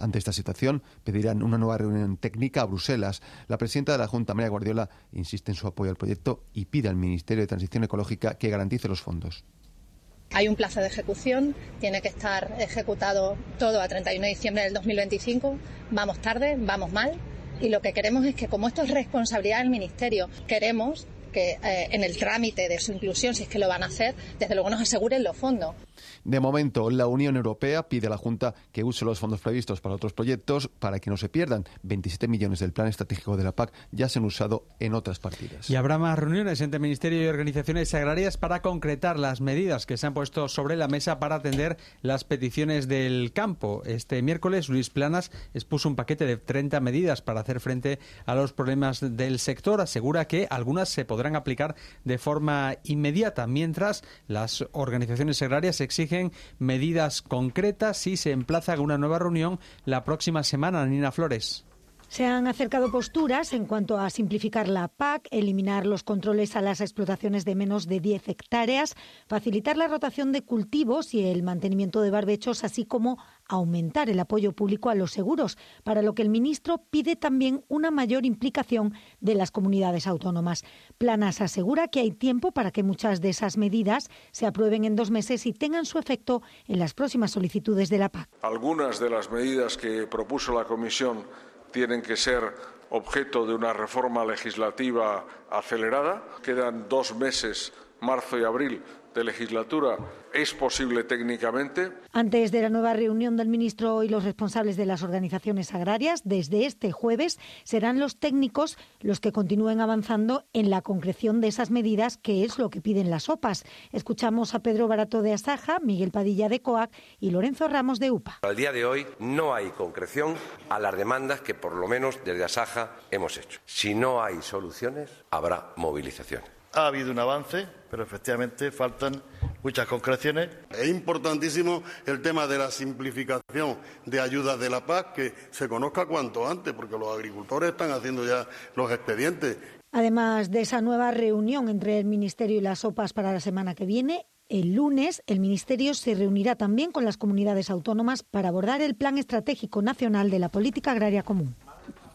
Ante esta situación, pedirán una nueva reunión técnica a Bruselas. La presidenta de la Junta, María Guardiola, insiste en su apoyo al proyecto y pide al Ministerio de Transición Ecológica que garantice los fondos. Hay un plazo de ejecución, tiene que estar ejecutado todo a 31 de diciembre del 2025. Vamos tarde, vamos mal. Y lo que queremos es que, como esto es responsabilidad del Ministerio, queremos que eh, en el trámite de su inclusión, si es que lo van a hacer, desde luego nos aseguren los fondos. De momento, la Unión Europea pide a la Junta que use los fondos previstos para otros proyectos para que no se pierdan. 27 millones del plan estratégico de la PAC ya se han usado en otras partidas. Y habrá más reuniones entre Ministerio y organizaciones agrarias para concretar las medidas que se han puesto sobre la mesa para atender las peticiones del campo. Este miércoles, Luis Planas expuso un paquete de 30 medidas para hacer frente a los problemas del sector. Asegura que algunas se podrán aplicar de forma inmediata, mientras las organizaciones agrarias exigen medidas concretas y se emplaza a una nueva reunión la próxima semana. Nina Flores. Se han acercado posturas en cuanto a simplificar la PAC, eliminar los controles a las explotaciones de menos de 10 hectáreas, facilitar la rotación de cultivos y el mantenimiento de barbechos, así como aumentar el apoyo público a los seguros, para lo que el ministro pide también una mayor implicación de las comunidades autónomas. Planas asegura que hay tiempo para que muchas de esas medidas se aprueben en dos meses y tengan su efecto en las próximas solicitudes de la PAC. Algunas de las medidas que propuso la Comisión tienen que ser objeto de una reforma legislativa acelerada. Quedan dos meses, marzo y abril, de legislatura es posible técnicamente. Antes de la nueva reunión del ministro y los responsables de las organizaciones agrarias, desde este jueves serán los técnicos los que continúen avanzando en la concreción de esas medidas, que es lo que piden las OPAs. Escuchamos a Pedro Barato de Asaja, Miguel Padilla de COAC y Lorenzo Ramos de UPA. Al día de hoy no hay concreción a las demandas que por lo menos desde Asaja hemos hecho. Si no hay soluciones, habrá movilización. Ha habido un avance, pero efectivamente faltan muchas concreciones. Es importantísimo el tema de la simplificación de ayudas de la PAC, que se conozca cuanto antes, porque los agricultores están haciendo ya los expedientes. Además de esa nueva reunión entre el Ministerio y las OPAs para la semana que viene, el lunes el Ministerio se reunirá también con las comunidades autónomas para abordar el Plan Estratégico Nacional de la Política Agraria Común.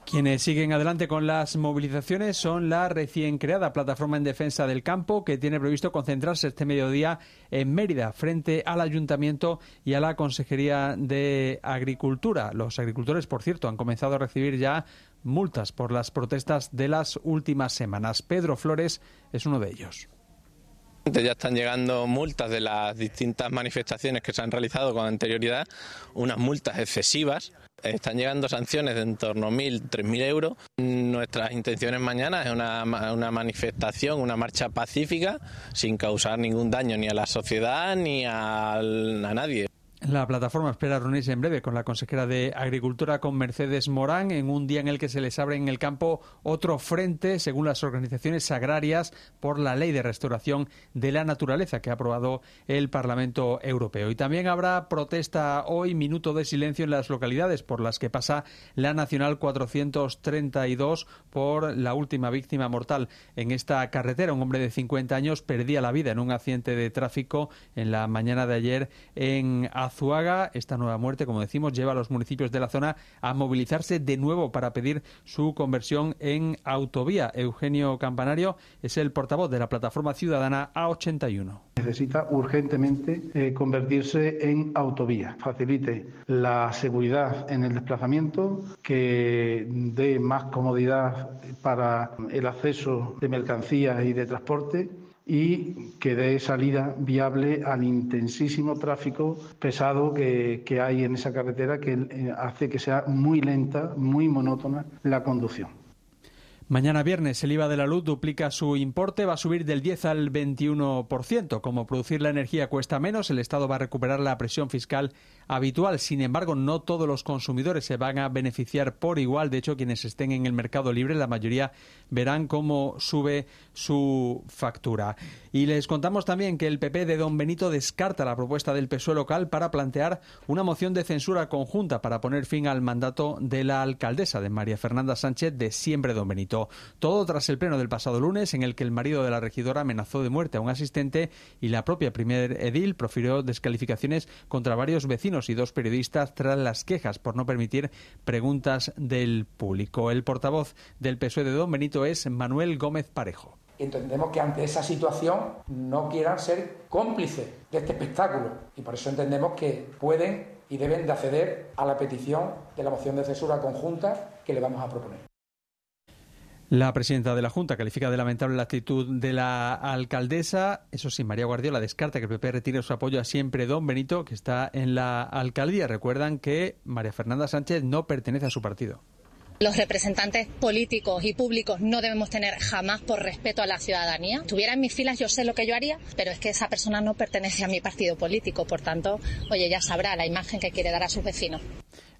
Quienes siguen adelante con las movilizaciones son la recién creada Plataforma en Defensa del Campo, que tiene previsto concentrarse este mediodía en Mérida, frente al Ayuntamiento y a la Consejería de Agricultura. Los agricultores, por cierto, han comenzado a recibir ya multas por las protestas de las últimas semanas. Pedro Flores es uno de ellos. Ya están llegando multas de las distintas manifestaciones que se han realizado con anterioridad, unas multas excesivas están llegando sanciones de en torno a 1.000, 3.000 euros. Nuestras intenciones mañana es una, una manifestación, una marcha pacífica, sin causar ningún daño ni a la sociedad ni a, a nadie. La plataforma espera reunirse en breve con la consejera de Agricultura, con Mercedes Morán, en un día en el que se les abre en el campo otro frente, según las organizaciones agrarias, por la ley de restauración de la naturaleza que ha aprobado el Parlamento Europeo. Y también habrá protesta hoy, minuto de silencio en las localidades por las que pasa la Nacional 432 por la última víctima mortal en esta carretera. Un hombre de 50 años perdía la vida en un accidente de tráfico en la mañana de ayer en Azuaga. Esta nueva muerte, como decimos, lleva a los municipios de la zona a movilizarse de nuevo para pedir su conversión en autovía. Eugenio Campanario es el portavoz de la plataforma ciudadana A81. Necesita urgentemente eh, convertirse en autovía. Facilite la seguridad en el desplazamiento, que dé más comodidad para el acceso de mercancías y de transporte y que dé salida viable al intensísimo tráfico pesado que, que, hay en esa carretera que eh, hace que sea muy lenta, muy monótona la conducción. Mañana viernes el IVA de la luz duplica su importe, va a subir del 10 al 21%. Como producir la energía cuesta menos, el Estado va a recuperar la presión fiscal habitual. Sin embargo, no todos los consumidores se van a beneficiar por igual. De hecho, quienes estén en el mercado libre, la mayoría verán cómo sube su factura. Y les contamos también que el PP de Don Benito descarta la propuesta del PSOE local para plantear una moción de censura conjunta para poner fin al mandato de la alcaldesa de María Fernanda Sánchez de Siempre Don Benito. Todo tras el pleno del pasado lunes en el que el marido de la regidora amenazó de muerte a un asistente y la propia primer edil profirió descalificaciones contra varios vecinos y dos periodistas tras las quejas por no permitir preguntas del público. El portavoz del PSOE de Don Benito es Manuel Gómez Parejo. Entendemos que ante esa situación no quieran ser cómplices de este espectáculo y por eso entendemos que pueden y deben de acceder a la petición de la moción de censura conjunta que le vamos a proponer. La presidenta de la Junta califica de lamentable la actitud de la alcaldesa. Eso sí, María Guardiola descarta que el PP retire su apoyo a siempre don Benito, que está en la alcaldía. Recuerdan que María Fernanda Sánchez no pertenece a su partido. Los representantes políticos y públicos no debemos tener jamás por respeto a la ciudadanía. Estuviera en mis filas, yo sé lo que yo haría, pero es que esa persona no pertenece a mi partido político. Por tanto, oye, ya sabrá la imagen que quiere dar a sus vecinos.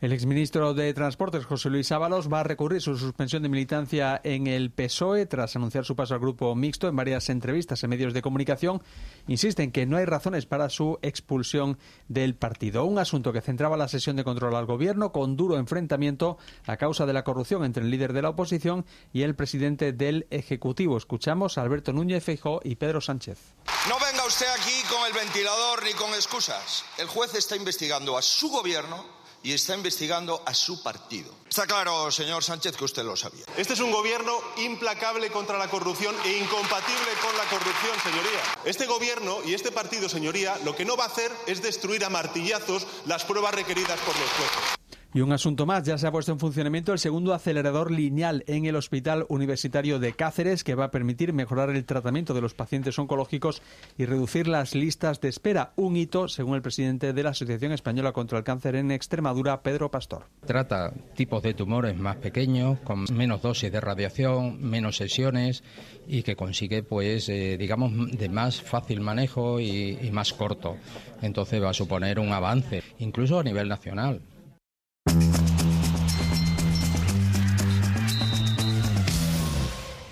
El exministro de Transportes, José Luis Ábalos, va a recurrir su suspensión de militancia en el PSOE tras anunciar su paso al grupo mixto en varias entrevistas en medios de comunicación. Insiste en que no hay razones para su expulsión del partido. Un asunto que centraba la sesión de control al gobierno con duro enfrentamiento a causa de la corrupción entre el líder de la oposición y el presidente del Ejecutivo. Escuchamos a Alberto Núñez Feijó y Pedro Sánchez. No venga usted aquí con el ventilador ni con excusas. El juez está investigando a su gobierno y está investigando a su partido. Está claro, señor Sánchez, que usted lo sabía. Este es un gobierno implacable contra la corrupción e incompatible con la corrupción, señoría. Este gobierno y este partido, señoría, lo que no va a hacer es destruir a martillazos las pruebas requeridas por los jueces. Y un asunto más, ya se ha puesto en funcionamiento el segundo acelerador lineal en el Hospital Universitario de Cáceres que va a permitir mejorar el tratamiento de los pacientes oncológicos y reducir las listas de espera. Un hito, según el presidente de la Asociación Española contra el Cáncer en Extremadura, Pedro Pastor. Trata tipos de tumores más pequeños, con menos dosis de radiación, menos sesiones y que consigue, pues, eh, digamos, de más fácil manejo y, y más corto. Entonces va a suponer un avance, incluso a nivel nacional.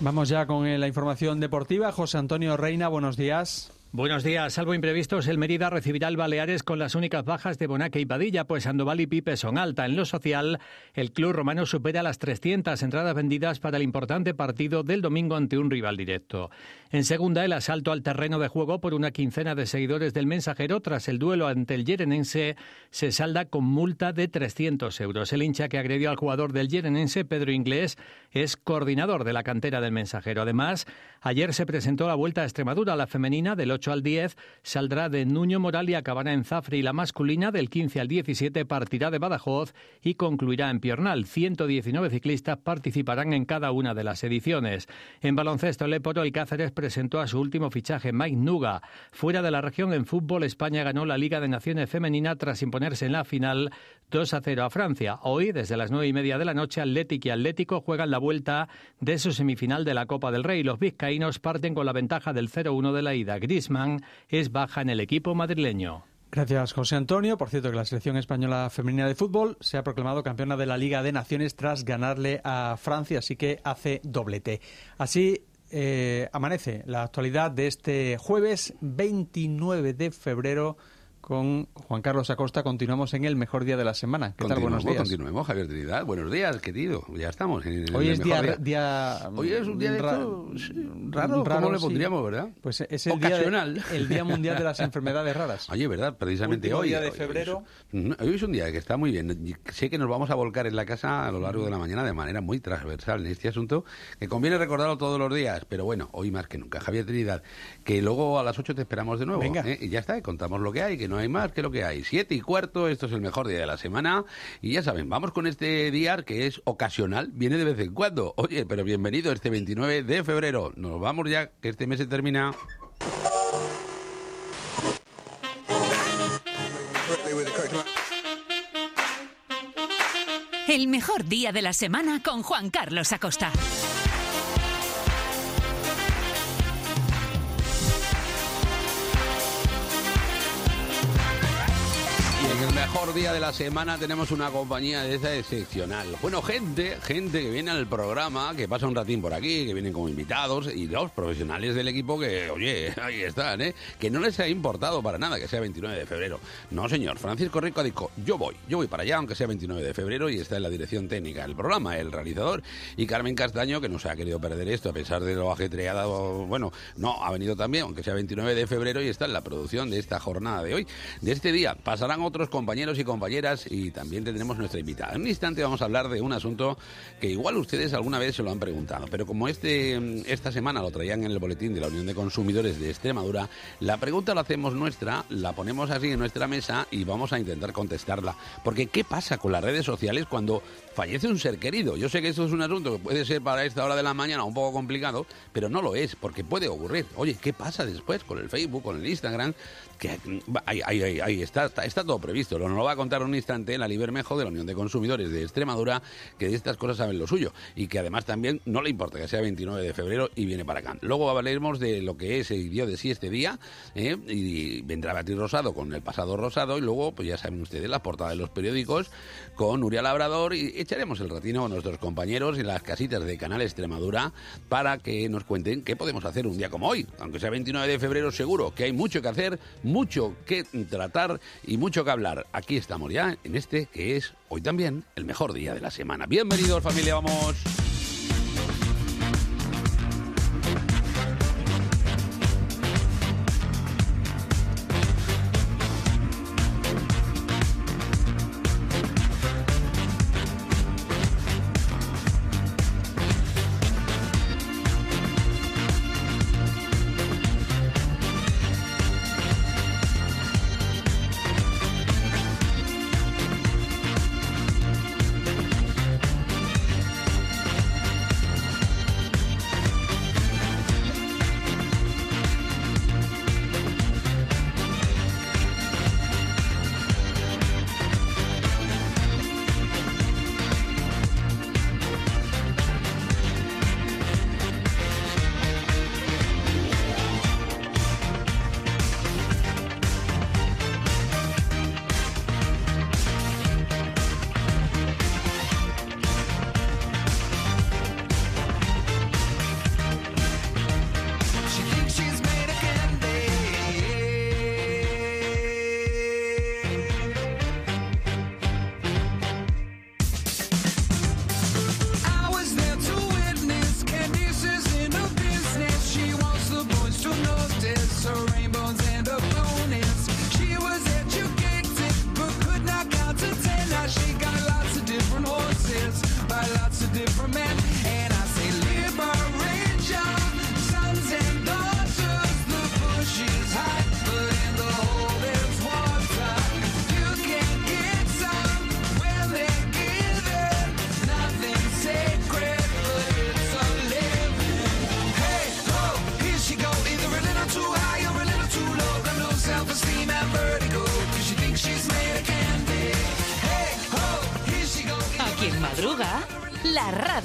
Vamos ya con eh, la información deportiva. José Antonio Reina, buenos días. Buenos días. Salvo imprevistos, el Mérida recibirá el Baleares con las únicas bajas de Bonaque y Padilla, pues Sandoval y Pipe son alta. En lo social, el club romano supera las 300 entradas vendidas para el importante partido del domingo ante un rival directo. En segunda, el asalto al terreno de juego por una quincena de seguidores del mensajero tras el duelo ante el Yerenense se salda con multa de 300 euros. El hincha que agredió al jugador del Yerenense, Pedro Inglés, es coordinador de la cantera del mensajero. Además, ayer se presentó la Vuelta a Extremadura, la femenina del 8 al 10 saldrá de Nuño Moral y acabará en Zafre y la masculina del 15 al 17 partirá de Badajoz y concluirá en Piornal. 119 ciclistas participarán en cada una de las ediciones. En baloncesto, el Eporo, el Cáceres presentó a su último fichaje, Mike Nuga. Fuera de la región en fútbol, España ganó la Liga de Naciones Femenina tras imponerse en la final 2 a 0 a Francia. Hoy, desde las nueve y media de la noche, Atlético y Atlético juegan la vuelta de su semifinal de la Copa del Rey. Los vizcaínos parten con la ventaja del 0-1 de la ida. Griezmann es baja en el equipo madrileño. Gracias, José Antonio. Por cierto, que la selección española femenina de fútbol se ha proclamado campeona de la Liga de Naciones tras ganarle a Francia, así que hace doblete. Así eh, amanece la actualidad de este jueves 29 de febrero con Juan Carlos Acosta. Continuamos en el mejor día de la semana. ¿Qué tal? Buenos días. Continuemos, Javier Trinidad. Buenos días, querido. Ya estamos. En Hoy el es mejor día, Hoy es un día de ra- esto, sí, raro, ¿cómo le sí. pondríamos, verdad? Pues es el día, de- el día Mundial de las Enfermedades Raras. Oye, ¿verdad? Precisamente Último hoy. día de hoy- febrero. Hoy es, hoy es un día que está muy bien. Sé que nos vamos a volcar en la casa a lo largo de la mañana de manera muy transversal en este asunto, que conviene recordarlo todos los días, pero bueno, hoy más que nunca. Javier Trinidad, que luego a las 8 te esperamos de nuevo. Venga. ¿eh? Y ya está, y contamos lo que hay, que no hay más que lo que hay. Siete y cuarto, esto es el mejor día de la semana. Y ya saben, vamos con este día que es ocasional, viene de vez en cuando. Oye, pero bienvenido este 29 de febrero. Nos vamos ya, que este mes se termina. El mejor día de la semana con Juan Carlos Acosta. Mejor día de la semana tenemos una compañía de esa excepcional. Bueno, gente, gente que viene al programa, que pasa un ratín por aquí, que vienen como invitados, y los profesionales del equipo que, oye, ahí están, ¿eh? Que no les ha importado para nada que sea 29 de febrero. No, señor. Francisco Rico dicho, yo voy, yo voy para allá, aunque sea 29 de febrero, y está en la dirección técnica del programa, el realizador, y Carmen Castaño, que no se ha querido perder esto, a pesar de lo ajetreado, bueno, no, ha venido también, aunque sea 29 de febrero, y está en la producción de esta jornada de hoy, de este día. Pasarán otros compañeros y compañeras y también tendremos nuestra invitada. En un instante vamos a hablar de un asunto que igual ustedes alguna vez se lo han preguntado, pero como este esta semana lo traían en el boletín de la Unión de Consumidores de Extremadura, la pregunta la hacemos nuestra, la ponemos así en nuestra mesa y vamos a intentar contestarla. Porque ¿qué pasa con las redes sociales cuando fallece un ser querido? Yo sé que esto es un asunto que puede ser para esta hora de la mañana un poco complicado, pero no lo es, porque puede ocurrir. Oye, ¿qué pasa después con el Facebook, con el Instagram? Que ahí, ahí, ahí, está, está, está todo previsto. Nos lo va a contar un instante la Libermejo de la Unión de Consumidores de Extremadura, que de estas cosas saben lo suyo y que además también no le importa que sea 29 de febrero y viene para acá. Luego hablaremos de lo que es el dio de sí este día ¿eh? y vendrá Beatriz Rosado con el pasado rosado y luego, pues ya saben ustedes, la portada de los periódicos con Nuria Labrador y echaremos el ratino con nuestros compañeros en las casitas de Canal Extremadura para que nos cuenten qué podemos hacer un día como hoy. Aunque sea 29 de febrero, seguro que hay mucho que hacer, mucho que tratar y mucho que hablar. Aquí estamos ya en este que es hoy también el mejor día de la semana. Bienvenidos familia, vamos.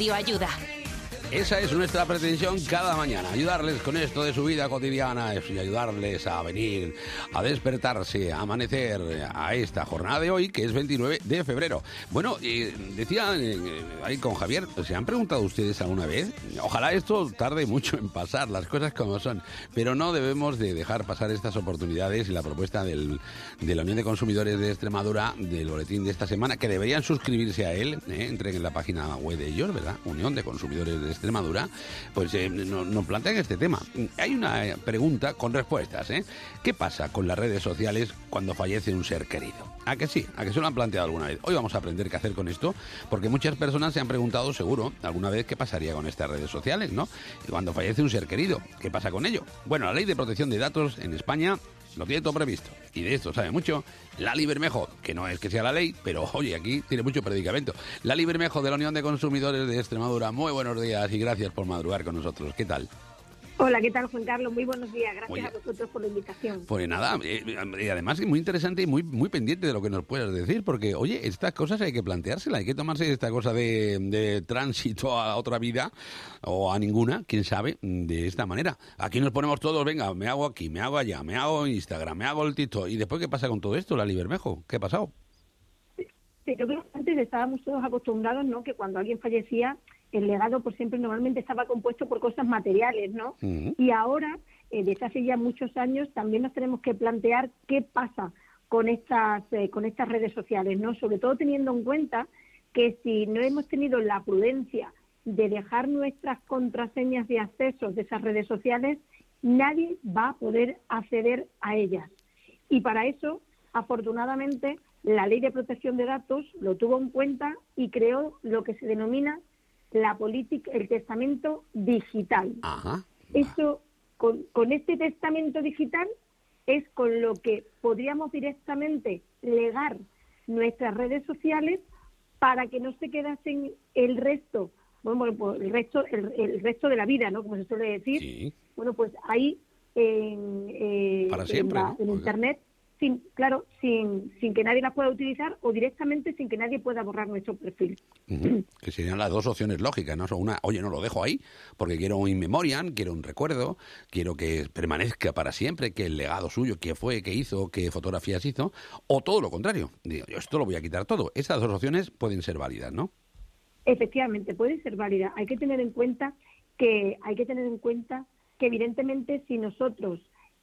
Ayuda. Esa es nuestra pretensión cada mañana, ayudarles con esto de su vida cotidiana y ayudarles a venir, a despertarse, a amanecer a esta jornada de hoy, que es 29 de febrero. Bueno, decía eh, ahí con Javier, ¿se han preguntado ustedes alguna vez? Ojalá esto tarde mucho en pasar, las cosas como son, pero no debemos de dejar pasar estas oportunidades y la propuesta del, de la Unión de Consumidores de Extremadura, del boletín de esta semana, que deberían suscribirse a él, eh, entren en la página web de ellos, ¿verdad? Unión de Consumidores de Extremadura, pues eh, nos plantean este tema. Hay una eh, pregunta con respuestas. ¿eh? ¿Qué pasa con las redes sociales cuando fallece un ser querido? ¿A que sí? ¿A que se lo han planteado alguna vez? Hoy vamos a aprender qué hacer con esto, porque muchas personas se han preguntado, seguro, alguna vez qué pasaría con estas redes sociales, ¿no? Cuando fallece un ser querido, ¿qué pasa con ello? Bueno, la ley de protección de datos en España lo tiene todo previsto. Y de esto sabe mucho la Libermejo, que no es que sea la ley, pero oye, aquí tiene mucho predicamento. La Libermejo de la Unión de Consumidores de Extremadura, muy buenos días y gracias por madrugar con nosotros. ¿Qué tal? Hola, ¿qué tal, Juan Carlos? Muy buenos días. Gracias a vosotros por la invitación. Pues nada, eh, y además es muy interesante y muy, muy pendiente de lo que nos puedas decir, porque, oye, estas cosas hay que planteárselas, hay que tomarse esta cosa de, de tránsito a otra vida o a ninguna, quién sabe, de esta manera. Aquí nos ponemos todos, venga, me hago aquí, me hago allá, me hago Instagram, me hago el TikTok. ¿Y después qué pasa con todo esto, la Libermejo? ¿Qué ha pasado? Yo creo que antes estábamos todos acostumbrados, ¿no? Que cuando alguien fallecía, el legado por siempre normalmente estaba compuesto por cosas materiales, ¿no? Y ahora, eh, desde hace ya muchos años, también nos tenemos que plantear qué pasa con estas, eh, con estas redes sociales, ¿no? Sobre todo teniendo en cuenta que si no hemos tenido la prudencia de dejar nuestras contraseñas de acceso de esas redes sociales, nadie va a poder acceder a ellas. Y para eso, afortunadamente, la Ley de Protección de Datos lo tuvo en cuenta y creó lo que se denomina la política, el testamento digital. Eso, con, con este testamento digital es con lo que podríamos directamente legar nuestras redes sociales para que no se quedasen el resto, bueno, pues el resto, el, resto de la vida, ¿no? Como se suele decir. Bueno, pues ahí en, eh, en internet sin, claro, sin, sin que nadie la pueda utilizar o directamente sin que nadie pueda borrar nuestro perfil. Que serían las dos opciones lógicas, ¿no? Son una, oye, no lo dejo ahí porque quiero un in memoriam, quiero un recuerdo, quiero que permanezca para siempre, que el legado suyo, qué fue, qué hizo, qué fotografías hizo, o todo lo contrario. Digo, yo esto lo voy a quitar todo. Esas dos opciones pueden ser válidas, ¿no? Efectivamente, pueden ser válidas. Hay que tener en cuenta que hay que tener en cuenta que evidentemente si nosotros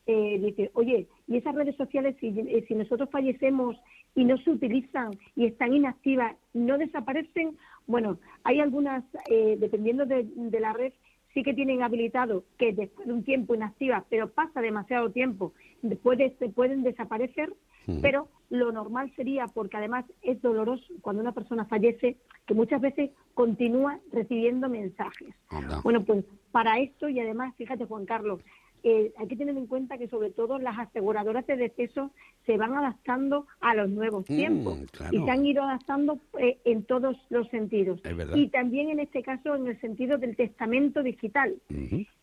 eh, dice, oye, y esas redes sociales, si, eh, si nosotros fallecemos y no se utilizan y están inactivas, no desaparecen, bueno, hay algunas, eh, dependiendo de, la red, sí que tienen habilitado que después de un tiempo inactiva, pero pasa demasiado tiempo, después se pueden desaparecer, pero lo normal sería, porque además es doloroso cuando una persona fallece, que muchas veces continúa recibiendo mensajes. Bueno, pues para esto, y además, fíjate Juan Carlos, eh, hay que tener en cuenta que sobre todo las aseguradoras de deceso se van adaptando a los nuevos mm, tiempos y se han ido adaptando eh, en todos los sentidos. Y también en este caso en el sentido del testamento digital.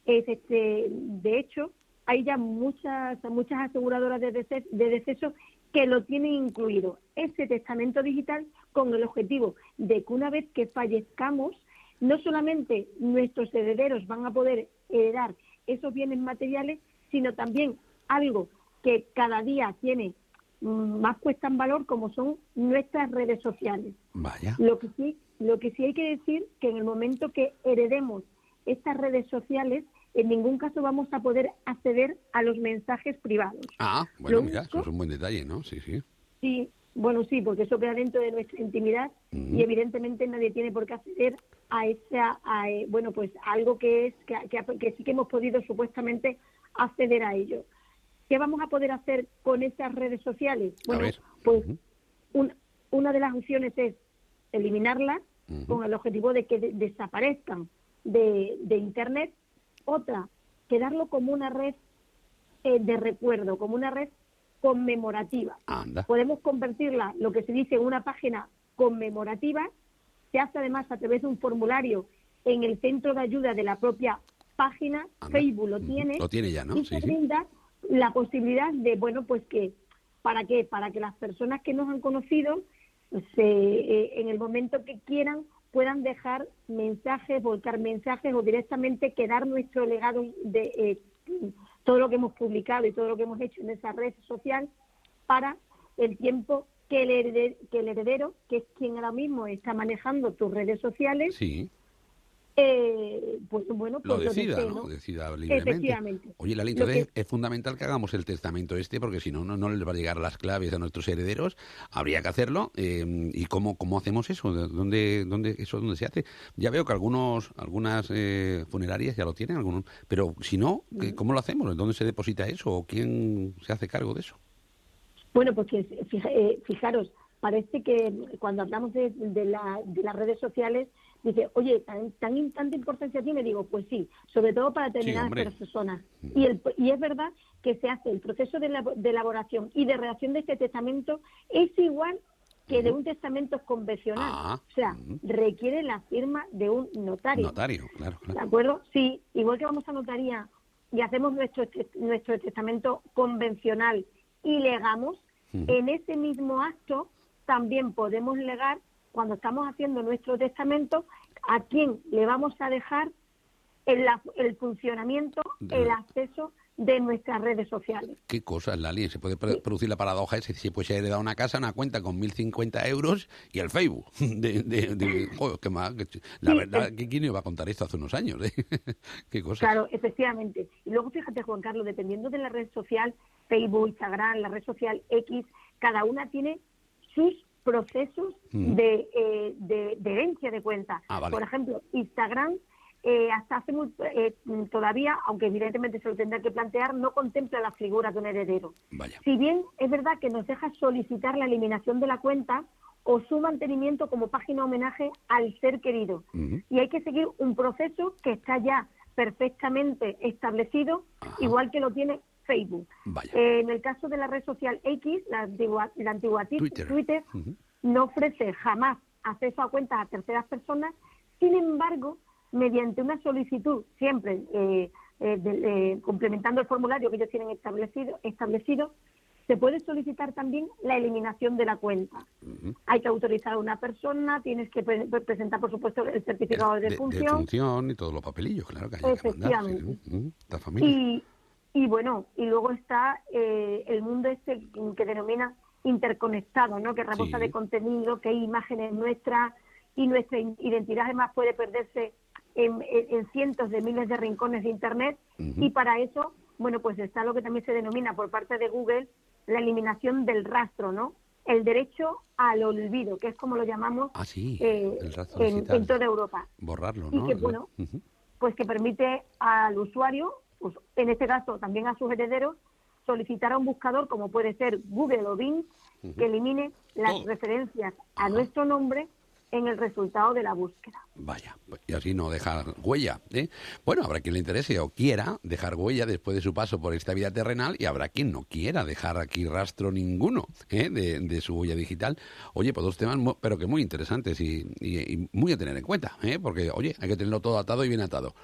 este, de hecho, hay ya muchas, muchas aseguradoras de deceso, de deceso que lo tienen incluido, ese testamento digital con el objetivo de que una vez que fallezcamos, no solamente nuestros herederos van a poder heredar esos bienes materiales, sino también algo que cada día tiene mm, más puesta en valor como son nuestras redes sociales. Vaya. Lo que sí, lo que sí hay que decir que en el momento que heredemos estas redes sociales, en ningún caso vamos a poder acceder a los mensajes privados. Ah, bueno, mira, eso es un buen detalle, ¿no? Sí, sí. Sí, bueno, sí, porque eso queda dentro de nuestra intimidad y evidentemente nadie tiene por qué acceder a esa, eh, bueno, pues algo que es que, que, sí que hemos podido supuestamente acceder a ello. ¿Qué vamos a poder hacer con esas redes sociales? Bueno, pues una de las opciones es eliminarlas con el objetivo de que desaparezcan de, de Internet. Otra, quedarlo como una red eh, de recuerdo, como una red conmemorativa. Podemos convertirla, lo que se dice, en una página conmemorativa. Se hace además a través de un formulario en el centro de ayuda de la propia página. Facebook lo tiene. Lo tiene ya, ¿no? Y se brinda la posibilidad de, bueno, pues que, ¿para qué? Para que las personas que nos han conocido, pues, eh, en el momento que quieran, puedan dejar mensajes, volcar mensajes o directamente quedar nuestro legado de eh, todo lo que hemos publicado y todo lo que hemos hecho en esa red social para el tiempo que el, heredero, que, el heredero, que es quien ahora mismo está manejando tus redes sociales, sí. Eh, pues bueno, pues lo decida, ¿no? Decida libremente. Oye, Lali, entonces es fundamental que hagamos el testamento este, porque si no, no, les va a llegar las claves a nuestros herederos. Habría que hacerlo. Eh, ¿Y cómo, cómo hacemos eso? ¿Dónde, dónde, ¿Eso dónde se hace? Ya veo que algunos algunas eh, funerarias ya lo tienen, algunos, pero si no, ¿cómo lo hacemos? ¿Dónde se deposita eso? ¿O quién se hace cargo de eso? Bueno, pues fijaros, parece que cuando hablamos de, de, la, de las redes sociales dice, oye, ¿tan, tan, tanta importancia tiene? Digo, pues sí, sobre todo para determinadas personas. Mm. Y, el, y es verdad que se hace el proceso de, elaboración y de redacción de este testamento es igual que de un testamento convencional. Ah, o sea, requiere la firma de un notario. Notario, claro, ¿De acuerdo? Sí, igual que vamos a notaría y hacemos nuestro, nuestro testamento convencional y legamos, en ese mismo acto también podemos legar cuando estamos haciendo nuestro testamento, a quién le vamos a dejar el, el funcionamiento, el acceso de nuestras redes sociales. Qué cosas, Lali. Se puede pro- producir la paradoja ese. Si pues se ha heredado una casa, una cuenta con 1.050 euros y el Facebook. De, de, de- joder, qué mal, qué La Sí, verdad, es- que quién iba a contar esto hace unos años, ¿eh? qué cosas. Claro, efectivamente. Y luego fíjate, Juan Carlos, dependiendo de la red social, Facebook, Instagram, la red social X, cada una tiene sus procesos Mm. de, eh, de, de herencia de cuenta. Ah, vale. Por ejemplo, Instagram eh, hasta hace muy, eh, todavía, aunque evidentemente se lo tendrá que plantear, no contempla la figura de un heredero. Si bien es verdad que nos deja solicitar la eliminación de la cuenta o su mantenimiento como página homenaje al ser querido. Y hay que seguir un proceso que está ya perfectamente establecido, igual que lo tiene Facebook. Eh, en el caso de la red social X, la antigua, la antigua ti- Twitter. Twitter, no ofrece jamás acceso a cuentas a terceras personas, sin embargo, mediante una solicitud, siempre eh, eh, de- eh, complementando el formulario que ellos tienen establecido, establecido, se puede solicitar también la eliminación de la cuenta. Hay que autorizar a una persona, tienes que pre- presentar, por supuesto, el certificado de, de, de función. función y todos los papelillos, claro que hay que mandar. sí, La familia. Y, y bueno, y luego está eh, el mundo este que denomina interconectado, ¿no? Que rebosa Sí. de contenido, que hay imágenes nuestras y nuestra identidad además puede perderse en, en- en cientos de miles de rincones de Internet y para eso, bueno, pues está lo que también se denomina por parte de Google la eliminación del rastro, ¿no? El derecho al olvido, que es como lo llamamos Ah, sí, eh, el rastro en, en toda Europa Borrarlo, y ¿no? que, bueno, pues que permite al usuario, pues, en este caso también a sus herederos, solicitar a un buscador como puede ser Google o Bing que elimine las referencias a nuestro nombre en el resultado de la búsqueda. Vaya, pues, y así no dejar huella. ¿eh? Bueno, habrá quien le interese o quiera dejar huella después de su paso por esta vida terrenal y habrá quien no quiera dejar aquí rastro ninguno ¿eh? de, de su huella digital. Oye, pues dos temas, pero que muy interesantes y, y- y muy a tener en cuenta, ¿eh? porque, oye, hay que tenerlo todo atado y bien atado.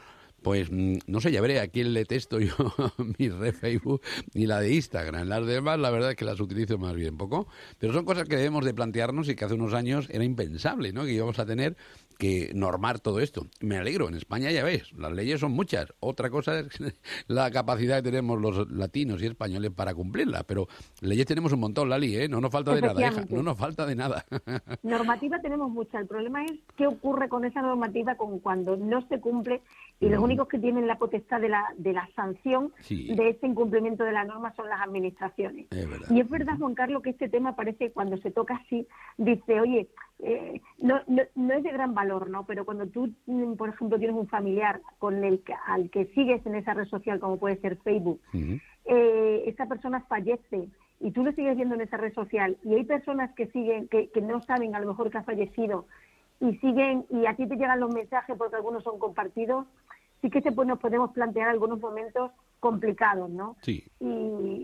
Pues mm, no sé, ya veré a quién le testo yo mi red Facebook y la de Instagram. Las demás, la verdad es que las utilizo más bien poco. Pero son cosas que debemos de plantearnos y que hace unos años era impensable, ¿no? Que íbamos a tener que normar todo esto. Me alegro, en España ya ves, las leyes son muchas. Otra cosa es la capacidad que tenemos los latinos y españoles para cumplirlas. Pero leyes tenemos un montón, Lali, ¿eh? No nos falta de nada, hija. No nos falta de nada. Normativa tenemos mucha. El problema es qué ocurre con esa normativa con cuando no se cumple y los únicos que tienen la potestad de la, de la sanción Sí. de ese incumplimiento de la norma son las administraciones. Es. Y es verdad, Juan Carlos, que este tema parece cuando se toca así, dice, oye, eh, no, no, no es de gran valor, ¿no? Pero cuando tú, mm, por ejemplo, tienes un familiar con el que, al que sigues en esa red social, como puede ser Facebook, eh, esa persona fallece y tú lo sigues viendo en esa red social y hay personas que siguen, que, que no saben a lo mejor que ha fallecido y siguen y a ti te llegan los mensajes porque algunos son compartidos, sí que se, pues, nos podemos plantear algunos momentos complicados, ¿no? Sí. Y,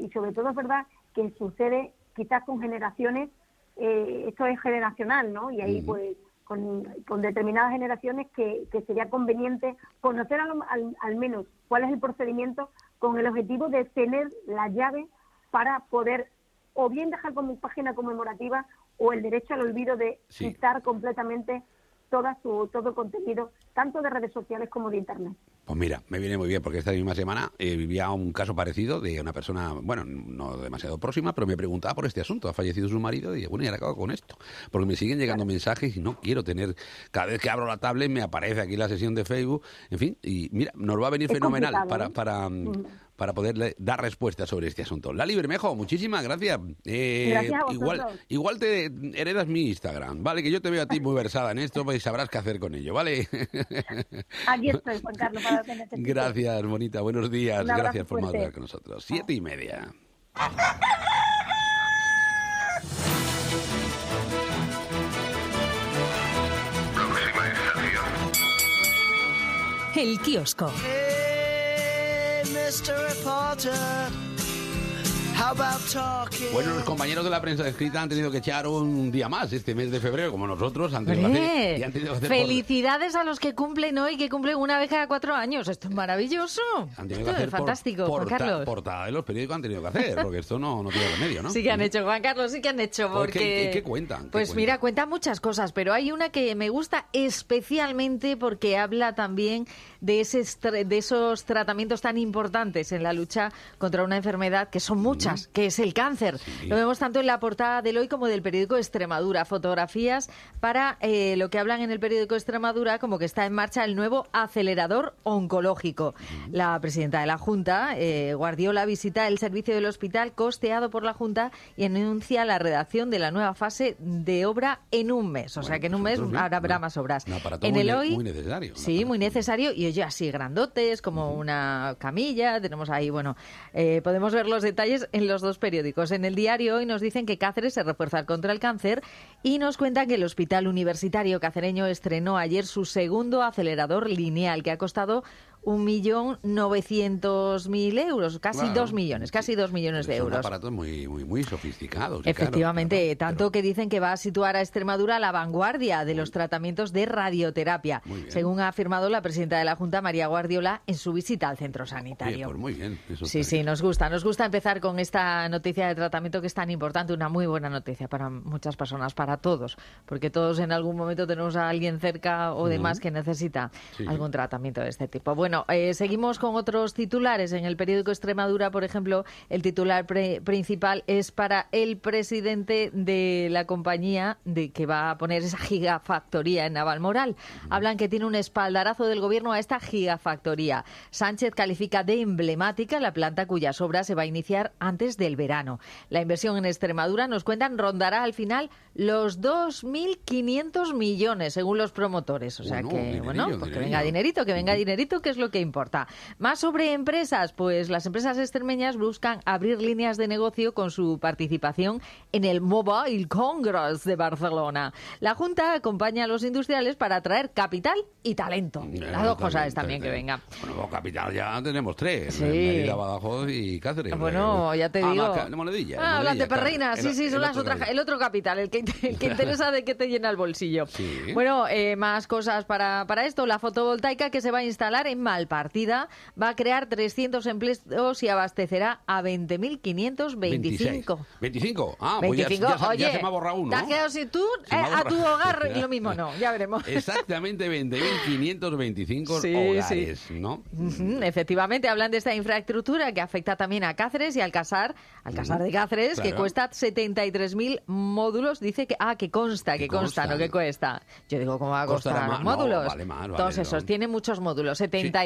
y sobre todo es verdad que sucede quizás con generaciones, eh, esto es generacional, ¿no? Y ahí pues con, con determinadas generaciones que, que sería conveniente conocer al, al- al menos cuál es el procedimiento con el objetivo de tener la llave para poder o bien dejar como página conmemorativa o el derecho al olvido de Sí. quitar completamente toda su, todo el contenido, tanto de redes sociales como de Internet. Pues mira, me viene muy bien porque esta misma semana eh, vivía un caso parecido de una persona, bueno, no demasiado próxima, pero me preguntaba por este asunto. Ha fallecido su marido y dije, bueno, y ahora acabo con esto. Porque me siguen llegando mensajes y no quiero tener, cada vez que abro la tablet me aparece aquí la sesión de Facebook, en fin, y mira, nos va a venir Es fenomenal para, ¿eh? para. Para poderle dar respuesta sobre este asunto. Lali Bermejo, muchísimas gracias. Eh, Gracias a igual, te heredas mi Instagram, ¿vale? Que yo te veo a ti muy versada en esto pues sabrás qué hacer con ello, ¿vale? Aquí estoy, Juan Carlos, para lo que necesites. Gracias, bonita. Buenos días. Gracias por madurar con nosotros. Siete y media. El kiosco. Mr. Reporter, Bueno, los compañeros de la prensa escrita han tenido que echar un día más este mes de febrero, como nosotros, han tenido que hacer, y han que hacer por- Felicidades a los que cumplen hoy, que cumplen una vez cada cuatro años. Esto es maravilloso. han tenido Esto que es hacer por- fantástico, Juan porta- Carlos. portada de los periódicos han tenido que hacer, porque esto no, no tiene remedio, ¿no? Sí que han hecho, Juan Carlos, sí que han hecho. Pues, ¿qué- Porque... qué- qué cuentan? ¿Qué Pues cuentan? mira, cuentan muchas cosas, pero hay una que me gusta especialmente porque habla también de, ese de esos tratamientos tan importantes en la lucha contra una enfermedad que son muchas, que es el cáncer. Lo vemos tanto en la portada del hoy como del periódico Extremadura. Fotografías para eh, lo que hablan en el periódico Extremadura como que está en marcha el nuevo acelerador oncológico. La presidenta de la Junta, eh, Guardiola, visita el servicio del hospital costeado por la Junta y anuncia la redacción de la nueva fase de obra en un mes. O sea que en un mes habrá, habrá más obras. En el hoy, muy necesario. Sí, muy necesario y oye, así grandotes, como una camilla. Tenemos ahí, bueno, eh, podemos ver los detalles en los dos periódicos. En el diario hoy nos dicen que Cáceres se refuerza contra el cáncer y nos cuentan que el Hospital Universitario Cacereño estrenó ayer su segundo acelerador lineal que ha costado un millón novecientos mil euros, casi Claro. dos millones, casi dos millones de Son euros. aparatos muy, muy, muy sofisticados. Efectivamente, tanto que dicen que va a situar a Extremadura a la vanguardia de los tratamientos de radioterapia, según ha afirmado la presidenta de la Junta, María Guardiola, en su visita al centro Oye, sanitario. pues muy bien. Eso Sí, sí, nos gusta. Nos gusta empezar con esta noticia de tratamiento que es tan importante, una muy buena noticia para muchas personas, para todos, porque todos en algún momento tenemos a alguien cerca o demás que necesita Sí. algún tratamiento de este tipo. Bueno, eh, seguimos con otros titulares. En el periódico Extremadura, por ejemplo, el titular pre- principal es para el presidente de la compañía de que va a poner esa gigafactoría en Navalmoral. Hablan que tiene un espaldarazo del gobierno a esta gigafactoría. Sánchez califica de emblemática la planta cuyas obras se va a iniciar antes del verano. La inversión en Extremadura, nos cuentan, rondará al final los 2.500 millones, según los promotores. O sea Bueno, que, dinerillo, bueno, pues que venga dinerito, que venga dinerito, que es lo que importa. Más sobre empresas, pues las empresas extremeñas buscan abrir líneas de negocio con su participación en el Mobile Congress de Barcelona. La Junta acompaña a los industriales para atraer capital y talento. Las dos cosas también que vengan. Bueno, pues capital ya tenemos tres. Sí. Mérida, Badajoz y Cáceres. Bueno, ya te Ah, digo. más Monedilla. Ah, Monedilla, claro. Sí, sí, son las otras. El otro capital, el que, el que interesa de que te llena el bolsillo. Sí. Bueno, eh, más cosas para, para esto. La fotovoltaica que se va a instalar en Malpartida va a crear 300 empleos y abastecerá a 20.525. 25. Ah, pues ya, 25, ya se- oye, ya se me ha borrado uno. te has quedado sin tú, eh, a tu hogar y lo mismo no, ya veremos. Exactamente 20.525 Sí, hogares, ¿no? Ujú, Efectivamente, hablan de esta infraestructura que afecta también a Cáceres y Alcázar, Alcázar de Cáceres, que Claro. cuesta 73.000 módulos. Dice que, ah, que consta, que, consta, consta. no que cuesta. Yo digo, ¿cómo va a costar más. No, módulos? vale más, vale, Todos no. esos, tiene muchos módulos,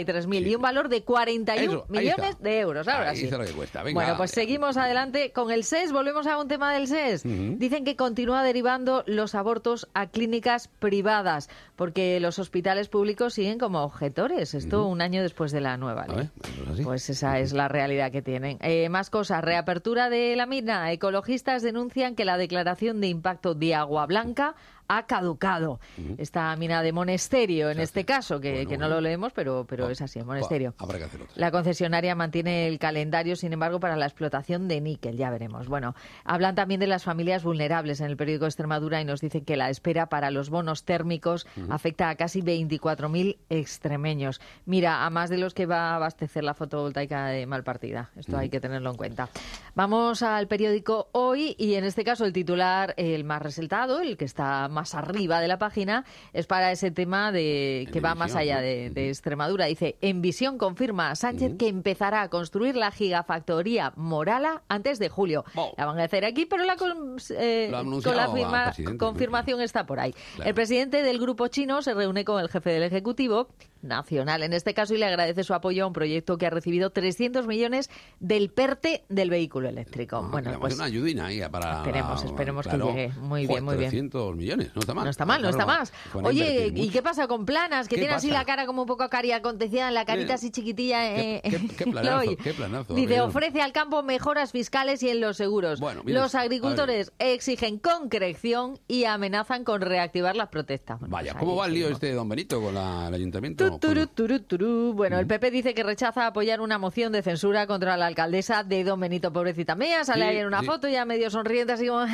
73.000 y un valor de 41 Eso, millones de euros. Ahora Ahí sí. está lo que cuesta. Venga, bueno, pues seguimos adelante con el SES. Volvemos a un tema del SES. Dicen que continúa derivando los abortos a clínicas privadas porque los hospitales públicos siguen como objetores. Esto un año después de la nueva ley. Pues esa es la realidad que tienen. Eh, más cosas. Reapertura de la mina. Ecologistas denuncian que la declaración de impacto de Agua Blanca ha caducado. Esta mina de Monesterio, en este caso, que, que no lo leemos, pero, pero es así, Monesterio. Habrá que hacer. La concesionaria mantiene el calendario, sin embargo, para la explotación de níquel, ya veremos. Bueno, hablan también de las familias vulnerables en el periódico Extremadura y nos dicen que la espera para los bonos térmicos afecta a casi 24.000 extremeños. Mira, a más de los que va a abastecer la fotovoltaica de Malpartida. Esto hay que tenerlo en cuenta. Vamos al periódico Hoy y en este caso el titular, el más resaltado, el que está más arriba de la página, es para ese tema de que va más allá de, de Extremadura. Dice, en visión confirma a Sánchez que empezará a construir la gigafactoría Morala antes de julio. La van a hacer aquí, pero la con, eh, con la firma- confirmación está por ahí. Claro. El presidente del grupo chino se reúne con el jefe del Ejecutivo nacional en este caso y le agradece su apoyo a un proyecto que ha recibido 300 millones del PERTE del vehículo eléctrico. bueno, Le damos pues una ayudina ahí para... Esperemos, esperemos que llegue. Muy bien, Joder, muy bien. 300 millones, no está mal. No está mal, no está más. Oye, ¿y qué pasa con Planas? Que ¿Qué tiene así la cara como un poco cari acontecida, la carita así chiquitilla. eh, qué- qué planazo, hoy. qué planazo, Dice, ofrece al campo mejoras fiscales y en los seguros. mira, los agricultores exigen concreción y amenazan con reactivar las protestas. Bueno, Vaya, pues ¿cómo va el lío este de Don Benito con la- el ayuntamiento? Turu. Bueno, el PP dice que rechaza apoyar una moción de censura contra la alcaldesa de Don Benito, pobrecita mía. Sale Sí, ahí en una sí. foto ya medio sonriente, así como,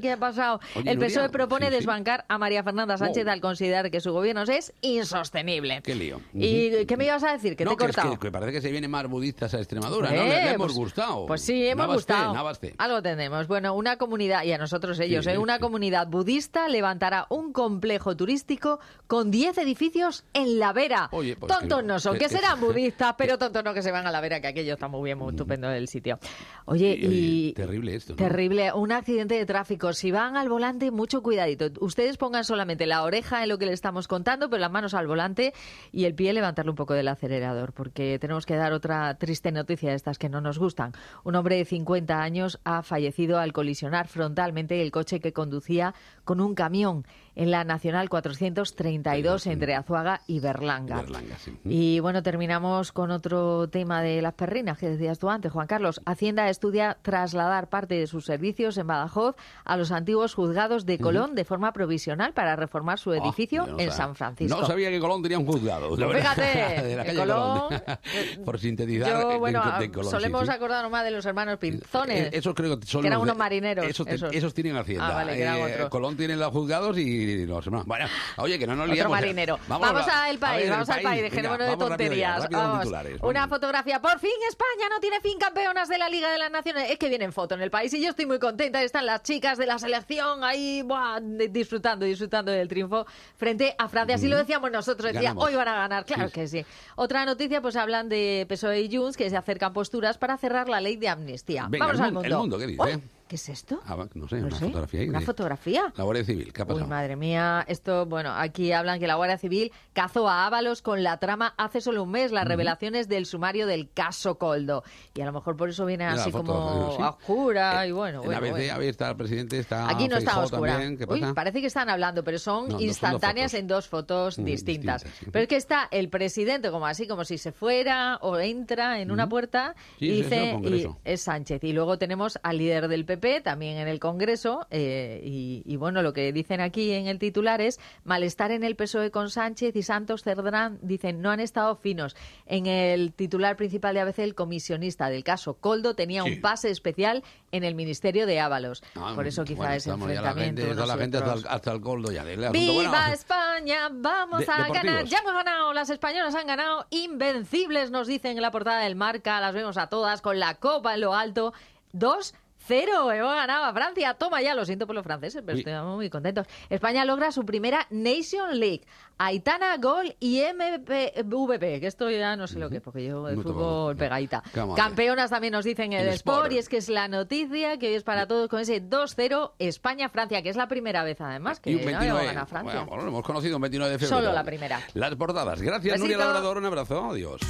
¿qué ha pasado? El PSOE propone desbancar a María Fernanda Sánchez al considerar que su gobierno es insostenible. Qué lío. ¿Y qué me ibas a decir? Que no, te he que es que, que parece que se vienen más budistas a Extremadura, ¿no? Eh, Le, le hemos gustado. Pues sí, hemos Navaste, gustado. Navaste. Algo tenemos. Bueno, una comunidad, y a nosotros ellos, ¿eh? una comunidad budista levantará un complejo turístico con 10 edificios en La Vera. Oye, pues tontos que- no son, que- que, que- serán budistas, pero tontos no que se van a La Vera, que aquello está muy bien, muy estupendo el sitio. Oye, Y- oye, y... terrible esto, ¿no? Terrible, un accidente de tráfico. Si van al volante, mucho cuidadito. Ustedes pongan solamente la oreja en lo que le estamos contando, pero las manos al volante y el pie levantarle un poco del acelerador, porque tenemos que dar otra triste noticia de estas que no nos gustan. Un hombre de 50 años ha fallecido al colisionar frontalmente el coche que conducía con un camión en la Nacional 432 entre Azuaga y Berlanga. Berlanga, sí. Y bueno, terminamos con otro tema de las perrinas que decías tú antes, Juan Carlos. Hacienda estudia trasladar parte de sus servicios en Badajoz a los antiguos juzgados de Colón de forma provisional para reformar su edificio Ah, yo no en sabía. San Francisco. No sabía que Colón tenía un juzgado. la fíjate, de la calle Colón, Colón. Por sintetizar. Yo, de- bueno, de Colón, sí, solemos sí. acordarnos más de los hermanos Pinzones. Eh, Esos creo que son que eran de- unos marineros. Esos, esos. esos tienen Hacienda. Ah, vale, Eh. Colón tiene los juzgados y los hermanos. Bueno, oye, que no nos Otro liamos. marinero. Vamos, al país, vamos al país, dejémonos de vamos rápido tonterías. rápido Vamos. titulares, Una vamos. fotografía. Por fin España no tiene fin campeonas de la Liga de las Naciones. Es que vienen fotos en el país y yo estoy muy contenta. Están las chicas de la selección ahí buah, disfrutando, disfrutando del triunfo frente a Francia. Así lo decíamos nosotros. Decía, Ganamos. hoy van a ganar. Claro Sí. que sí. Otra noticia, pues hablan de PSOE y Junts que se acercan posturas para cerrar la ley de amnistía. Venga, Vamos el al mun- mundo. el mundo, ¿qué dice? Uy, ¿Qué es esto? Ah, no sé, No una sé. fotografía ahí. ¿Una de- fotografía? La Guardia Civil, ¿qué ha Uy, pasado? madre mía, esto, bueno, aquí hablan que la Guardia Civil cazó a Ábalos con la trama hace solo un mes, las revelaciones del sumario del caso Coldo. Y a lo mejor por eso viene la así foto, como sí. a oscura y bueno, en bueno, ABC, bueno. a ver, está el presidente, está Aquí no está oscura. también, ¿qué Uy, pasa? parece que están hablando, pero son No, no son dos instantáneas en dos fotos Mm, distintas. distintas, sí. Pero es que está el presidente como así, como si se fuera o entra en una puerta Sí, y sí, eso dice, y es Sánchez. Y luego tenemos al líder del PP también en el Congreso. eh, y, y bueno, lo que dicen aquí en el titular es malestar en el PSOE con Sánchez y Santos Cerdrán. Dicen, no han estado finos. En el titular principal de ABC, el comisionista del caso Coldo tenía Sí. un pase especial en el Ministerio de Ábalos. Ah, Por eso quizá bueno, ese la enfrentamiento. gente, la y gente hasta otros. el, hasta el coldo ya. asunto. ¡Viva Bueno, España! Vamos De- a deportivos. ganar. Ya hemos ganado. Las españolas han ganado. Invencibles, nos dicen en la portada del Marca. Las vemos a todas con la copa en lo alto. Dos. Cero, hemos ganado a Francia. Toma ya, lo siento por los franceses, pero estamos muy contentos. España logra su primera Nation League. Aitana Gol y MVP, que esto ya no sé lo que es, porque yo de No fútbol pegadita. Campeonas también nos dicen en el, El Sport, Sport. y es que es la noticia que hoy es para todos con ese 2-0 España-Francia, que es la primera vez además que y un no 29. gana Francia. Bueno, lo hemos conocido un 29 de febrero. Solo la primera. Las portadas. Gracias, Nuria Besito. Labrador. Un abrazo. Adiós.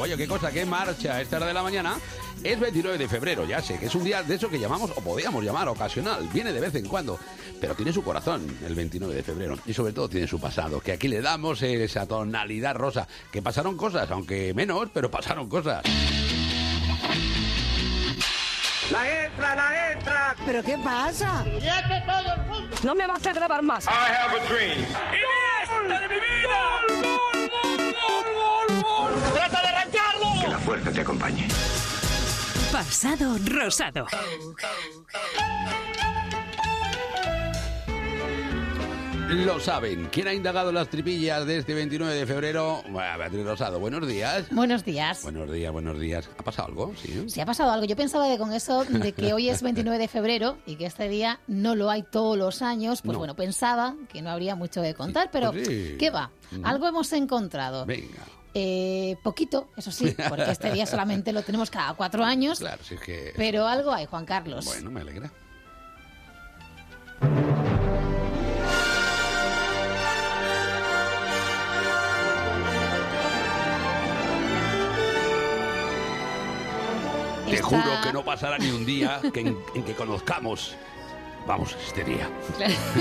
Oye, qué cosa, qué marcha. Esta hora de la mañana es 29 de febrero, ya sé, que es un día de eso que llamamos, o podríamos llamar, ocasional. Viene de vez en cuando, pero tiene su corazón el 29 de febrero. Y sobre todo tiene su pasado, que aquí le damos esa tonalidad rosa. Que pasaron cosas, aunque menos, pero pasaron cosas. La entra, la entra. ¿Pero qué pasa? No me vas a grabar más. I have a dream. ¡Iniesta de mi vida! ¡Trata de arrancarlo! Que la fuerza te acompañe. Pasado rosado. lo saben. ¿Quién ha indagado las tripillas de este 29 de febrero? Bueno, Beatriz Rosado, buenos días. Buenos días. Buenos días, buenos días. ¿Ha pasado algo? Sí. Si ha pasado algo, yo pensaba que con eso de que hoy es 29 de febrero y que este día no lo hay todos los años, pues No. bueno, pensaba que no habría mucho que contar, pero pues sí. ¿qué va? Algo hemos encontrado. Venga. Eh, poquito, eso sí, porque este día solamente lo tenemos cada cuatro años, Claro, si es que... pero algo hay, Juan Carlos. Bueno, me alegra. Te juro que no pasará ni un día que en, en que conozcamos, vamos, este día.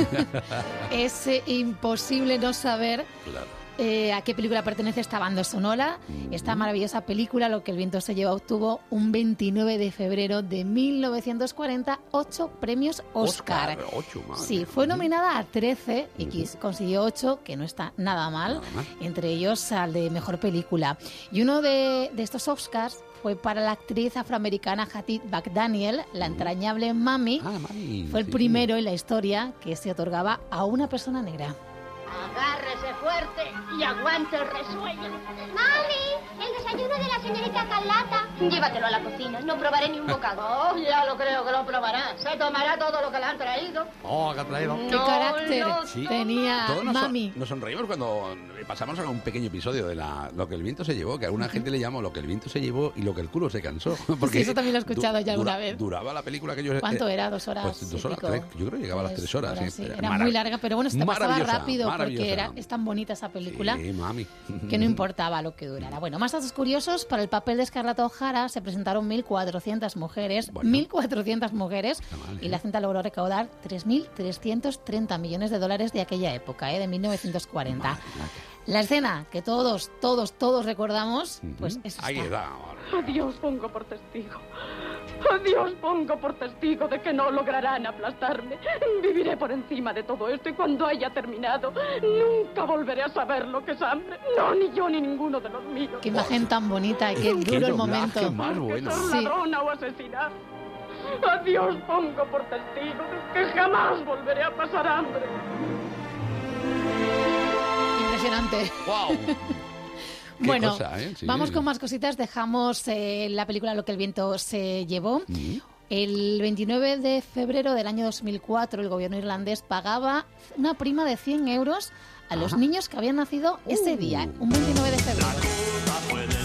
es eh, imposible no saber Claro. Eh, a qué película pertenece esta banda sonora. Esta maravillosa película, Lo que el viento se lleva, obtuvo un 29 de febrero de 1940 ocho premios Oscar. Oscar, ocho, madre Sí, fue nominada a 13 y consiguió 8, que no está nada mal, entre ellos al de Mejor Película. Y uno de, de estos Oscars fue para la actriz afroamericana Hattie McDaniel, la entrañable Mami. fue el sí. primero en la historia que se otorgaba a una persona negra. Agárrese fuerte y aguante el resuello. ¡Mami! El desayuno de la señorita Carlata. Llévatelo a la cocina, no probaré ni un bocado. Oh, ya lo creo que lo probará. Se tomará todo lo que le han traído. Oh, que ha traído. ¿Qué carácter tenía Todos nos, Mami? nos sonreímos cuando pasamos a un pequeño episodio de la, lo que el viento se llevó, que a alguna gente le llamó lo que el viento se llevó y lo que el culo se cansó. Porque Sí, eso también lo he escuchado du- ya alguna dura- vez. Duraba la película que yo... ¿Cuánto eh, era? ¿Dos horas Pues dos horas, tres. Yo creo que llegaba a las tres horas. horas, sí. sí. Era muy larga, pero bueno, se te pasaba rápido porque era, es tan bonita esa película Sí, mami. que no importaba lo que durara. Bueno, más datos curiosos, para el papel de Scarlett O'Hara se presentaron 1.400 mujeres, 1.400 mujeres, y la cinta logró recaudar 3.330 millones de dólares de aquella época, ¿eh? de 1940. La escena que todos, todos, todos recordamos, pues es Ahí está. A Dios pongo por testigo. A Dios pongo por testigo de que no lograrán aplastarme. Viviré por encima de todo esto y cuando haya terminado, nunca volveré a saber lo que es hambre. No, ni yo ni ninguno de los míos. Qué imagen tan bonita y qué duro el momento. Ser Sí. ladrona o asesina. A Dios pongo por testigo de que jamás volveré a pasar hambre. Impresionante. ¡Wow! Qué bueno, cosa, ¿eh? Sí. vamos con más cositas. Dejamos eh, la película Lo que el viento se llevó. Mm. El 29 de febrero del año 2004, el gobierno irlandés pagaba una prima de 100 euros a los niños que habían nacido ese día, Uh. un 29 de febrero.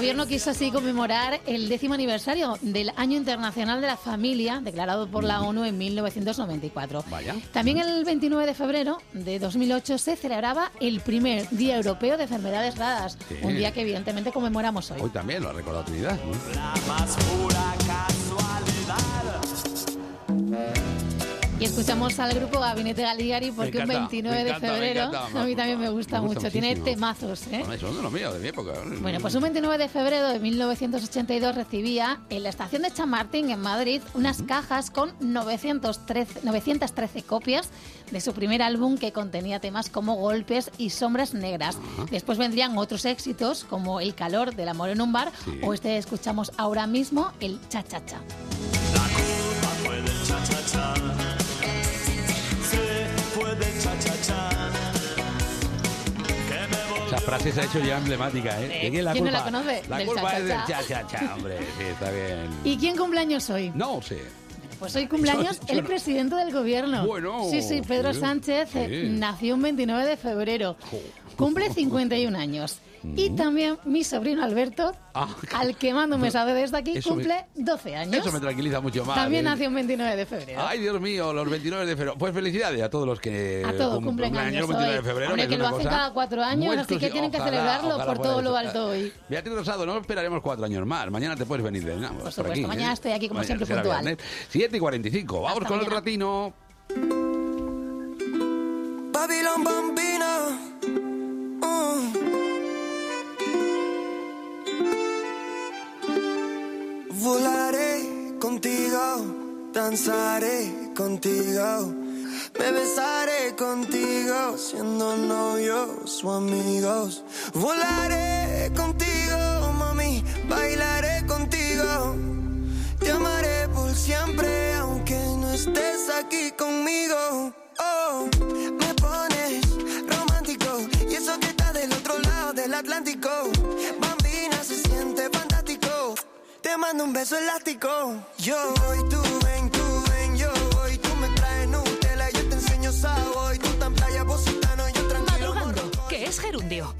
Gobierno quiso así conmemorar el décimo aniversario del Año Internacional de la Familia, declarado por la ONU en 1994. Vaya. También el 29 de febrero de 2008 se celebraba el primer Día Europeo de Enfermedades Raras, Sí. un día que evidentemente conmemoramos hoy. Hoy también lo ha recordado Trinidad. Y escuchamos al grupo Gabinete Galigari porque encanta, un 29 me de febrero encanta. a mí también me gusta, Me gusta mucho, tiene temazos, ¿eh? Hombre, Son de los míos, de mi época. Bueno, pues un 29 de febrero de 1982 recibía en la estación de Chamartín, en Madrid, unas cajas con 913, 913 copias de su primer álbum que contenía temas como Golpes y Sombras Negras. Después vendrían otros éxitos como El calor del amor en un bar Sí. o este escuchamos ahora mismo, el Cha frase se ha hecho ya emblemática, ¿eh? Sí. ¿De quién la ¿Quién no la conoce? La Del culpa es del cha-cha-cha. cha-cha-cha, hombre. Sí, está bien. ¿Y quién cumpleaños hoy? No sé. Pues hoy cumpleaños Yo- yo el no- presidente del gobierno. Bueno, sí, sí, Pedro sí, Sánchez eh, sí. nació un 29 de febrero. Cumple 51 años. Y también mi sobrino Alberto, Ah, al que mando un mensaje desde aquí, Eso me- cumple 12 años. Eso me tranquiliza mucho más. También ¿eh? nació un 29 de febrero. Ay, Dios mío, los 29 de febrero. Pues felicidades a todos los que A todos cum- cumplen años el 29 de febrero. Hombre, que lo hacen cada cuatro años, así que tienen que Ojalá, celebrarlo ojalá por todo lo alto hoy. Beatriz Rosado, no esperaremos cuatro años más. Mañana te puedes venir de nada. Por, supuesto, aquí, mañana ¿eh? estoy aquí como siempre será puntual. viernes. 7 y 45. Vamos Hasta con el mañana. ratino. Babylon Bambina. danzaré contigo, me besaré contigo, siendo novios o amigos. Volaré contigo, mami, bailaré contigo, te amaré por siempre, aunque no estés aquí conmigo. Oh, me pones romántico, y eso que está del otro lado del Atlántico. Bambina se siente fantástico, te mando un beso elástico. Yo y tú, Madrugando, que es gerundio.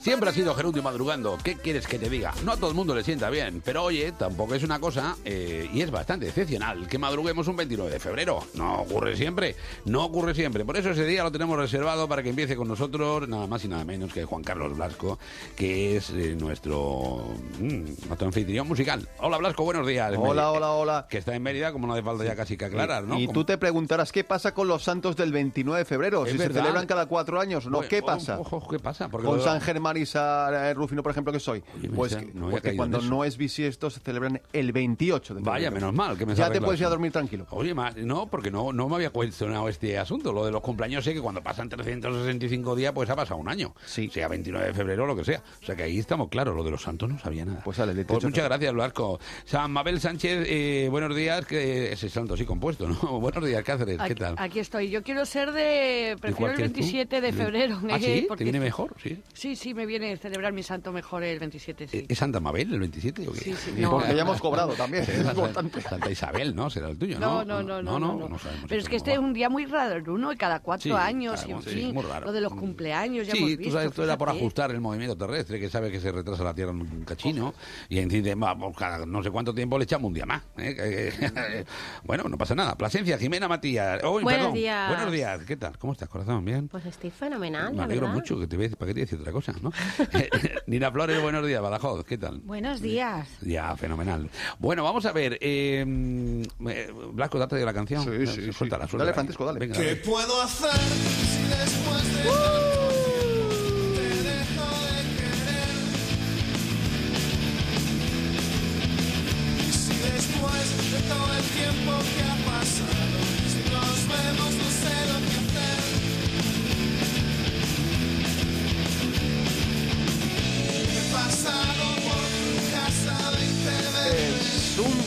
Siempre ha sido Gerundio madrugando. ¿Qué quieres que te diga? No a todo el mundo le sienta bien, pero oye, tampoco es una cosa eh, y es bastante excepcional que madruguemos un 29 de febrero. No ocurre siempre, no ocurre siempre. Por eso ese día lo tenemos reservado para que empiece con nosotros nada más y nada menos que Juan Carlos Blasco, que es eh, nuestro, mm, nuestro anfitrión musical. Hola Blasco, buenos días. Hola, hola, hola. Que está en Mérida, como no hace falta ya casi que aclarar, ¿no? Y tú te preguntarás, ¿qué pasa con los santos del 29 de febrero? Si verdad. se celebran cada cuatro años, ¿no? Oye, ¿Qué pasa? ojo, ¿qué pasa? Porque San Germán y San eh, Rufino, por ejemplo, que soy. Pues no caído en cuando no es bisiesto se celebran el 28 de febrero. Vaya, menos mal que me Ya te puedes ir a dormir tranquilo. Oye, no, porque no, no me había cuestionado este asunto. Lo de los cumpleaños sé que cuando pasan 365 días, pues ha pasado un año. Sí. Sea 29 de febrero o lo que sea. O sea que ahí estamos claros. Lo de los santos no sabía nada. Pues sale, Pues muchas gracias, Blasco. San Mabel Sánchez, eh, buenos días. Que ese santo sí compuesto, ¿no? buenos días, Cáceres. ¿Qué Aquí, tal? aquí estoy. Yo quiero ser de. Prefiero el quieres tú? 27 de febrero. ¿Ah, sí? ¿Te porque- viene mejor? Sí. Sí, sí, me viene celebrar mi santo mejor el 27, sí. ¿Es Santa Mabel el 27 o qué? Sí, sí, Y no. porque ya hemos cobrado también, Sí, es Santa- importante. Santa Isabel, ¿no? Será el tuyo, No, ¿no? no, no, no, no, no. sabemos Pero es que este es un día muy raro, uno y cada cuatro Sí, años, y claro, en sí, fin, muy raro. lo de los cumpleaños ya hemos Sí, visto. tú sabes, esto era por ajustar el movimiento terrestre, que sabe que se retrasa la Tierra un cachino, y encima, pues, cada no sé cuánto tiempo le echamos un día más. ¿eh? Bueno, no pasa nada. Plasencia, Jimena Matías. Oh, Buenos perdón. días. Buenos días. ¿Qué tal? ¿Cómo estás, corazón? ¿Bien? Pues estoy fenomenal, Me alegro mucho que te ves. ¿Para qué te decir otra cosa? ¿no? Nina Flores, buenos días, Badajoz. ¿Qué tal? Buenos días. Ya, fenomenal. Bueno, vamos a ver. Eh, eh, Blasco, date de la canción. Sí, sí, sí. Suéltala, Dale, suéltala. Francisco, dale. Venga, ¿Qué dale. puedo hacer si después de de todo el tiempo que ha pasado,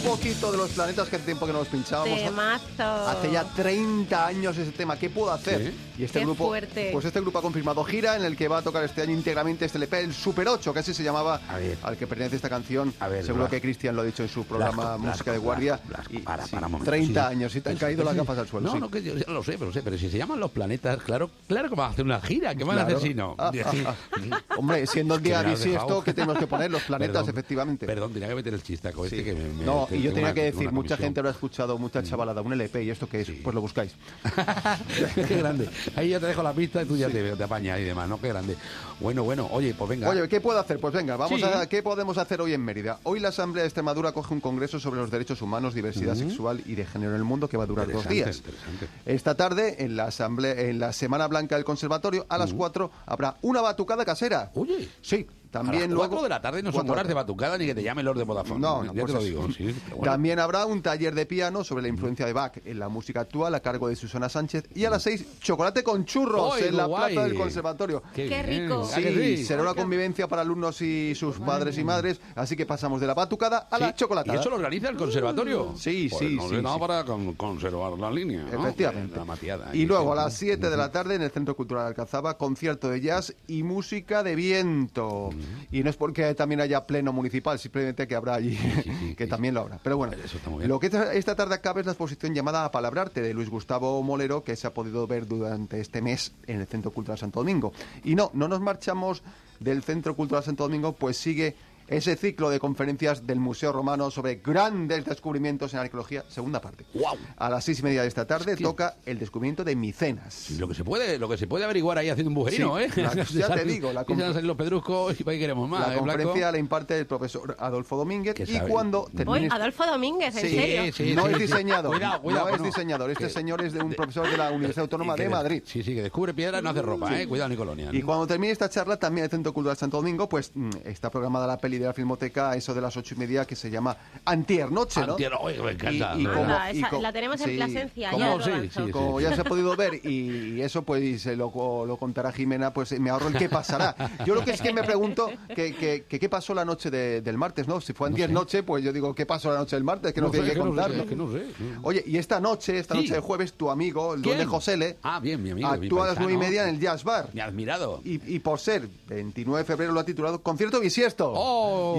poquito de los planetas que hace tiempo que no los pinchábamos. Temazo. Hace ya 30 años ese tema. ¿Qué puedo hacer? Y este Qué grupo, fuerte. pues este grupo ha confirmado gira en el que va a tocar este año íntegramente este LP, el Super 8, que así se llamaba al que pertenece esta canción. Seguro Blas- que Cristian lo ha dicho en su programa Blasco, Música de Guardia. Blasco, Y para, sí, para momento. 30 Sí. años y te han caído las gafas al suelo. No, sí. no, que yo ya lo sé, pero lo sé, pero si se llaman los planetas, claro, claro que van a hacer una gira, ¿qué van a hacer si no? Ah, ah, ah. Hombre, siendo el Que día bisiesto. ¿qué tenemos que poner? Los planetas, Perdón, efectivamente. Perdón, tenía que meter el chistaco este que me, me- No, te- y yo tenía una- que decir, mucha gente habrá escuchado mucha chavalada, un LP, ¿y esto qué es? Pues lo buscáis. Qué grande. Ahí ya te dejo la pista y tú ya te, te apañas y demás, ¿no? Qué grande. Bueno, bueno, oye, pues venga. Oye, ¿qué puedo hacer? Pues venga, vamos Sí. a qué podemos hacer hoy en Mérida. Hoy la Asamblea de Extremadura coge un congreso sobre los derechos humanos, diversidad sexual y de género en el mundo que va a durar dos días. Esta tarde, en la asamblea, en la Semana Blanca del Conservatorio, a las 4 habrá una batucada casera. Oye. Sí, también a las luego 4 de la tarde no son horas de batucada ni que te llame Lord de Vodafone. No, no, ya pues te lo digo. Sí, bueno. También habrá un taller de piano sobre la influencia de Bach en la música actual a cargo de Susana Sánchez. Y a las 6, chocolate con churros ¡Ay, en la qué guay! plaza del conservatorio. Qué Qué rico. Sí, ¿A que sí? será una convivencia para alumnos y sus padres y madres. Así que pasamos de la batucada a la Sí, chocolatada. ¿Y eso lo organiza el conservatorio? Sí, Pues sí, no sí, nada para con- conservar la línea. ¿no? Efectivamente. La matiada. Y luego a las 7 de la tarde en el Centro Cultural Alcazaba, concierto de jazz y música de viento. Y no es porque también haya pleno municipal, simplemente que habrá allí, que también lo habrá. Pero bueno, bien. lo que esta, esta tarde acaba es la exposición llamada Apalabrarte de Luis Gustavo Molero, que se ha podido ver durante este mes en el Centro Cultural Santo Domingo. Y no, no nos marchamos del Centro Cultural Santo Domingo, pues sigue ese ciclo de conferencias del Museo Romano sobre grandes descubrimientos en arqueología, segunda parte. A las seis y media de esta tarde toca el descubrimiento de Micenas. Lo que se puede, lo que se puede averiguar ahí haciendo un bujerino, Sí, ¿eh? la- ya te digo, la salir los pedruscos y para ahí queremos más. La ¿eh, Blanco? conferencia la imparte el profesor Adolfo Domínguez y sabe. cuando termine... Voy, Adolfo Domínguez, ¿en Sí, serio? sí, no sí, es sí. diseñador, Cuidado, cuidado, no es diseñador. Este Que- señor es de un profesor de la Universidad Autónoma de de- Madrid. Sí, sí, que descubre piedra y no hace ropa, Sí. ¿eh? Cuidado, ni colonia. Y cuando termine esta charla, también el Centro Cultural Santo Domingo, pues mm, está programada la película peli de la Filmoteca a eso de las ocho y media que se llama Antier Noche, ¿no? Antier, oye, me encanta. Y, y como- esa- y co- la tenemos en Plasencia, como- ya lo lanzó. como ya se ha podido ver y eso pues lo, lo contará Jimena, pues me ahorro el qué pasará. Yo lo que es que me pregunto que, que- que qué pasó la noche de- del martes, ¿no? Si fue Antier Noche, pues yo digo, ¿qué pasó la noche del martes? Que no, No tiene sé, que que no contar, sé, ¿no? no sé. Oye, y esta noche, esta Sí. noche de jueves, tu amigo, el duende Josele, Ah, bien, mi amigo. mi actúa a las nueve y media en el Jazz Bar. Mi admirado. Y, y por ser 29 de febrero lo ha titulado Concierto Bisiesto.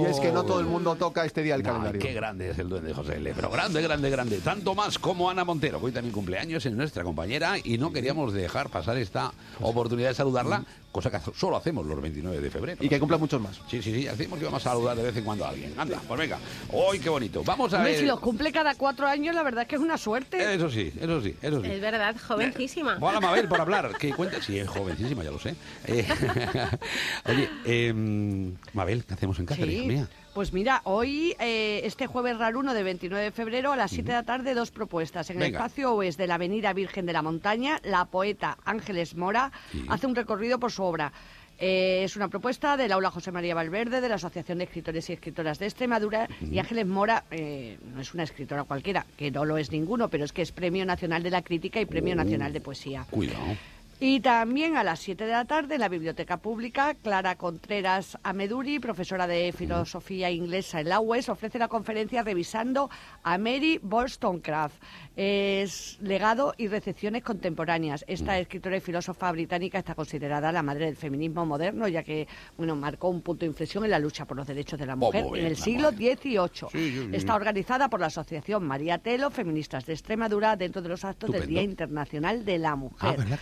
Y es que no todo el mundo toca este día el. No, calendario. Qué grande es el duende José L. Pero grande, grande, grande. Tanto más como Ana Montero, hoy también cumpleaños, es nuestra compañera y no queríamos dejar pasar esta oportunidad de saludarla, cosa que solo hacemos los 29 de febrero. Y que cumpla muchos más. Sí, sí, sí, decimos que vamos a saludar de vez en cuando a alguien. Anda, pues venga. ¡Uy, qué bonito! Vamos a Hombre, ver. si los cumple cada cuatro años, la verdad es que es una suerte. Eso sí, eso sí, eso sí. Es verdad, jovencísima. Hola, Mabel, por hablar. ¿Qué cuenta? Sí, es jovencísima, ya lo sé. Eh, oye, em, Mabel, ¿qué hacemos en casa, hija mía? Pues mira, hoy, eh, este jueves raruno de 29 de febrero, a las 7 de la tarde, dos propuestas. En el espacio oeste de la Avenida Virgen de la Montaña, la poeta Ángeles Mora hace un recorrido por su obra. Eh, es una propuesta del Aula José María Valverde, de la Asociación de Escritores y Escritoras de Extremadura. Y Ángeles Mora eh, no es una escritora cualquiera, que no lo es ninguno, pero es que es Premio Nacional de la Crítica y Premio Nacional de Poesía. Cuidado. Y también a las 7 de la tarde en la Biblioteca Pública, Clara Contreras Ameduri, profesora de filosofía inglesa en la UES, ofrece la conferencia revisando a Mary Wollstonecraft. Es legado y recepciones contemporáneas. Esta escritora y filósofa británica está considerada la madre del feminismo moderno, ya que bueno, marcó un punto de inflexión en la lucha por los derechos de la mujer Vamos en el siglo XVIII. Sí, sí, sí. Está organizada por la Asociación María Telo, Feministas de Extremadura, dentro de los actos del. Día Internacional de la Mujer. Ah,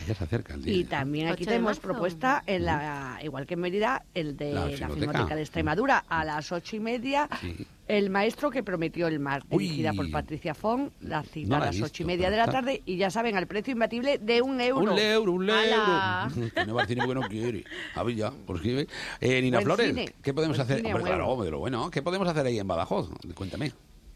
Y también aquí 8 de tenemos marzo. propuesta, en la, igual que en Mérida, el de La la, Filmoteca. De Extremadura, a las ocho y media. Sí. El maestro que prometió el mar, Uy. dirigida por Patricia Font, la cita No la a las visto, ocho y media de la tarde. Y ya saben, al precio imbatible de un euro. Un euro, un euro. Que no va al cine porque no quiere. A ver, ya, por escribe. Eh, Nina Buen Flores, cine. ¿qué podemos Buen hacer? cine, Hombre, claro, de lo bueno. ¿Qué podemos hacer ahí en Badajoz? Cuéntame.